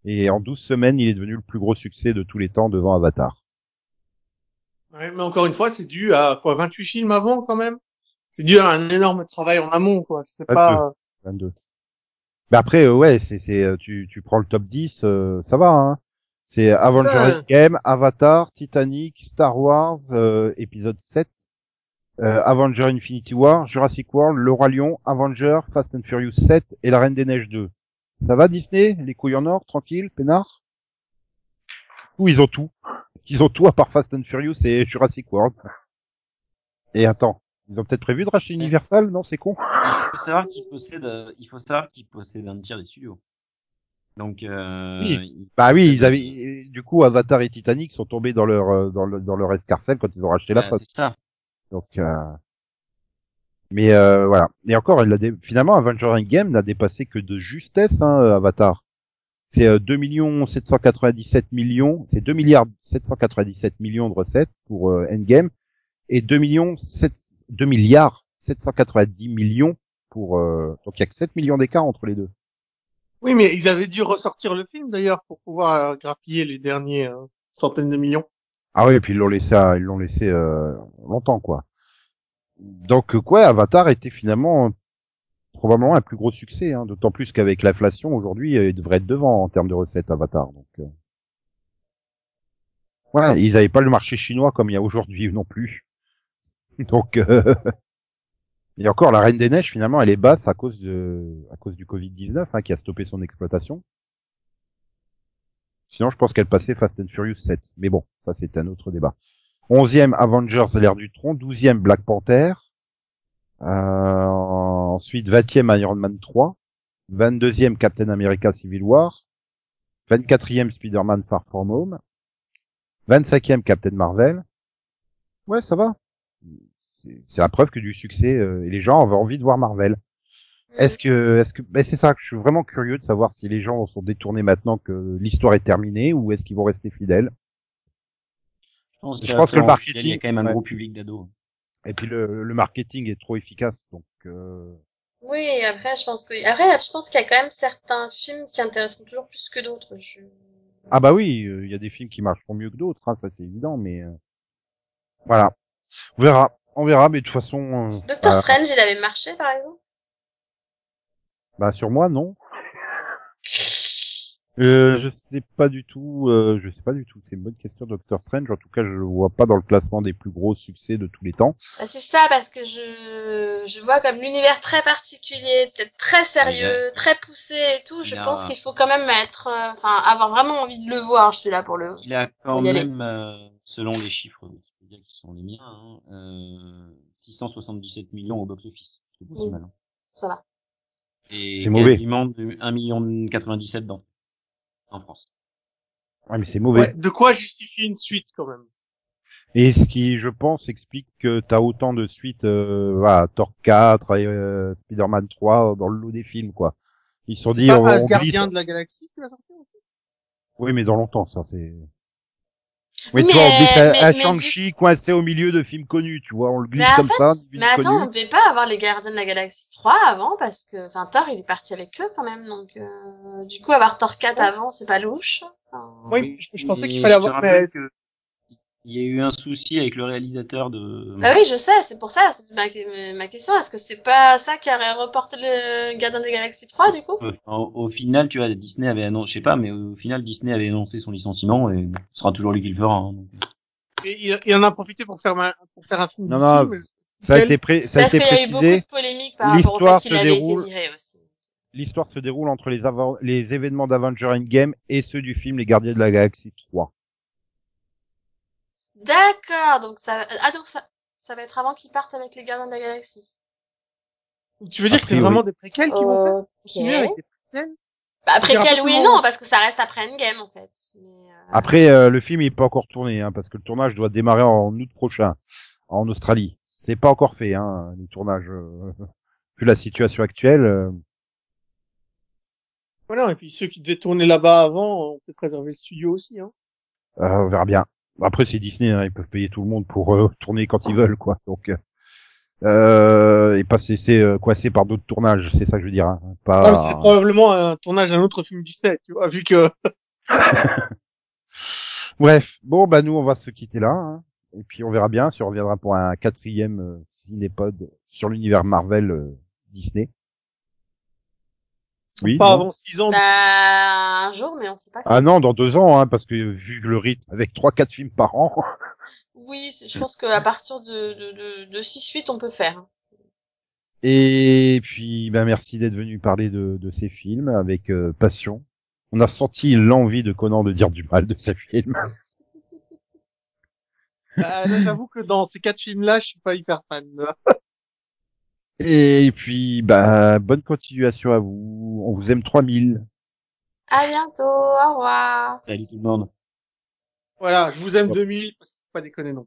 Et en 12 semaines, il est devenu le plus gros succès de tous les temps devant Avatar. Ouais, mais encore une fois, c'est dû à quoi 28 films avant quand même? C'est dû à un énorme travail en amont, quoi. C'est pas. 22. Mais après, euh, ouais, c'est, c'est, euh, tu, tu prends le top 10, euh, ça va, hein. C'est Avengers Ça- Endgame, Avatar, Titanic, Star Wars, euh, épisode 7, euh, Avenger Infinity War, Jurassic World, Le Roi Lion, Avenger, Fast and Furious 7 et La Reine des Neiges 2. Ça va Disney? Les couilles en or, tranquille, peinard? Ou ils ont tout? Ils ont tout à part Fast and Furious et Jurassic World. Et attends, ils ont peut-être prévu de racheter Universal Non, c'est con. Il faut savoir qu'ils possèdent, il faut savoir qu'ils possèdent un tiers des studios. Donc, euh, Oui. ils- Bah oui, ils avaient, du coup, Avatar et Titanic sont tombés dans leur, euh, dans, le, dans leur escarcelle quand ils ont racheté la bah, c'est ça. Donc, euh... mais euh, voilà. Et encore, a dé- finalement, Avenger Endgame n'a dépassé que de justesse, hein, Avatar. C'est euh, 2 millions 797 millions, c'est 2 milliards 797 millions de recettes pour euh, Endgame et 2 millions 7, 2 milliards 790 millions pour euh, donc il y a que 7 millions d'écart entre les deux. Oui, mais ils avaient dû ressortir le film d'ailleurs pour pouvoir euh, grappiller les derniers euh, centaines de millions. Ah oui, et puis ils l'ont laissé, à- ils l'ont laissé euh, longtemps quoi. Donc euh, quoi, Avatar était finalement euh, probablement un plus gros succès, hein, d'autant plus qu'avec l'inflation aujourd'hui, euh, il devrait être devant en termes de recettes Avatar. Donc euh... ouais, ils n'avaient pas le marché chinois comme il y a aujourd'hui non plus. [LAUGHS] Donc, euh, [LAUGHS] et encore, la Reine des Neiges, finalement, elle est basse à cause de, à cause du Covid-19, hein, qui a stoppé son exploitation. Sinon, je pense qu'elle passait Fast and Furious 7. Mais bon, ça, c'est un autre débat. Onzième, Avengers, l'ère du tronc. Douzième, Black Panther. Euh, ensuite, vingtième, Iron Man 3. Vingt-deuxième, Captain America Civil War. Vingt-quatrième, Spider-Man Far From Home. Vingt-cinquième, Captain Marvel. Ouais, ça va. C'est la preuve que du succès, euh, et les gens avaient envie de voir Marvel. Est-ce que, est-ce que, ben c'est ça, je suis vraiment curieux de savoir si les gens sont détournés maintenant que l'histoire est terminée ou est-ce qu'ils vont rester fidèles. Je pense, Je pense que le marketing- Il y a quand même un ouais. gros public d'ados. Et puis le, le marketing est trop efficace, donc. Euh... Oui, après, je pense que, après, je pense qu'il y a quand même certains films qui intéresseront toujours plus que d'autres. Je... Ah bah oui, euh, il y a des films qui marcheront mieux que d'autres, hein, ça c'est évident, mais euh, voilà, on verra, on verra, mais de toute façon, euh, Doctor Strange, il avait marché, par exemple? bah, sur moi non. Euh, je sais pas du tout, euh, je sais pas du tout. C'est une bonne question, Doctor Strange. En tout cas, je le vois pas dans le classement des plus gros succès de tous les temps. Bah, c'est ça, parce que je, je vois comme l'univers très particulier, peut-être très sérieux, très poussé et tout. Je Il a- pense qu'il faut quand même être, euh, enfin, avoir vraiment envie de le voir, je suis là pour le. Il a quand même, euh, selon les chiffres qui sont les miens, hein, euh, 677 millions au box-office. C'est pas si Oui. mal. hein. Ça va. Et C'est mauvais. quasiment de 1 million 97 dans, en France. Ouais, mais c'est mauvais. Ouais, de quoi justifier une suite quand même? Et ce qui, je pense, explique que t'as autant de suites, euh, voilà, Thor 4 et euh, Spider-Man 3 dans le lot des films, quoi. Ils se sont dit, Pas on, on glisse. Asgardien de la galaxie qui va sortir aussi Oui, mais dans longtemps, ça, c'est... Oui, Oui, tu vois, on mais- glisse mais- mais Shang-Chi coincé au milieu de films connus, tu vois, on le glisse Mais en comme fait, ça, Mais attends, on connus. devait pas avoir les Gardiens de la Galaxie 3 avant, parce que, enfin, Thor, il est parti avec eux quand même, donc, euh, du coup, avoir Thor 4 avant, c'est pas louche. Enfin, Oui, je, je pensais Mais qu'il fallait avoir... Mais... que Il y a eu un souci avec le réalisateur de... Bah oui, je sais, c'est pour ça, c'est ma, ma question. Est-ce que c'est pas ça qui aurait reporté le Gardien de la Galaxie 3, du coup? Euh, Au, au final, tu vois, Disney avait annoncé, je sais pas, mais au final, Disney avait annoncé son licenciement et ce sera toujours lui qui le fera. hein, donc. Et il, il en a profité pour faire, ma- pour faire un film Non, non, mais- Ça a été, pré... ça a Parce été qu'il y a eu beaucoup précisé. de polémiques par rapport au fait L'histoire qu'il se été déroule- viré aussi. L'histoire se déroule entre les, les événements d'Avenger Endgame et ceux du film Les Gardiens de la Galaxie 3. D'accord, donc ça, ah, donc ça, ça va être avant qu'ils partent avec les Gardiens de la Galaxie. Tu veux dire que c'est vraiment des préquels qu'ils vont faire? Continuer avec des préquels? Bah, oui et absolument. non, parce que ça reste après Endgame, en fait. Mais, euh, Après, euh, le film est pas encore tourné, hein, parce que le tournage doit démarrer en août prochain, en Australie. C'est pas encore fait, hein, les tournages. Euh, [LAUGHS] vu la situation actuelle. euh, Voilà, et puis ceux qui devaient tourner là-bas avant, on peut réserver le studio aussi. Hein. euh, on verra bien. Après, c'est Disney, hein, ils peuvent payer tout le monde pour euh, tourner quand ils veulent, quoi. Donc, euh, euh, et pas se laisser euh, coincé par d'autres tournages, c'est ça que je veux dire. Hein. Pas. Ah, c'est probablement un tournage d'un autre film Disney, tu vois, vu que... [LAUGHS] Bref, bon, bah nous, on va se quitter là. hein. Et puis, on verra bien si on reviendra pour un quatrième euh, cinépod sur l'univers Marvel euh, Disney. Oui. pas avant 6 ans. bah, un jour, mais on sait pas. quand. Ah non, dans deux ans, hein, parce que vu le rythme avec trois, quatre films par an. [LAUGHS] Oui, je pense qu'à partir de, de, de, de 6-8, on peut faire. Et puis, ben merci d'être venu parler de, de ces films avec euh, passion. On a senti l'envie de Conan de dire du mal de ces films. Bah, [LAUGHS] là, j'avoue que dans ces quatre films-là, je suis pas hyper fan. Et puis, ben bonne continuation à vous. On vous aime 3000. À bientôt, au revoir. Salut tout le monde. Voilà, je vous aime Ouais. 2000, parce qu'il faut pas déconner non.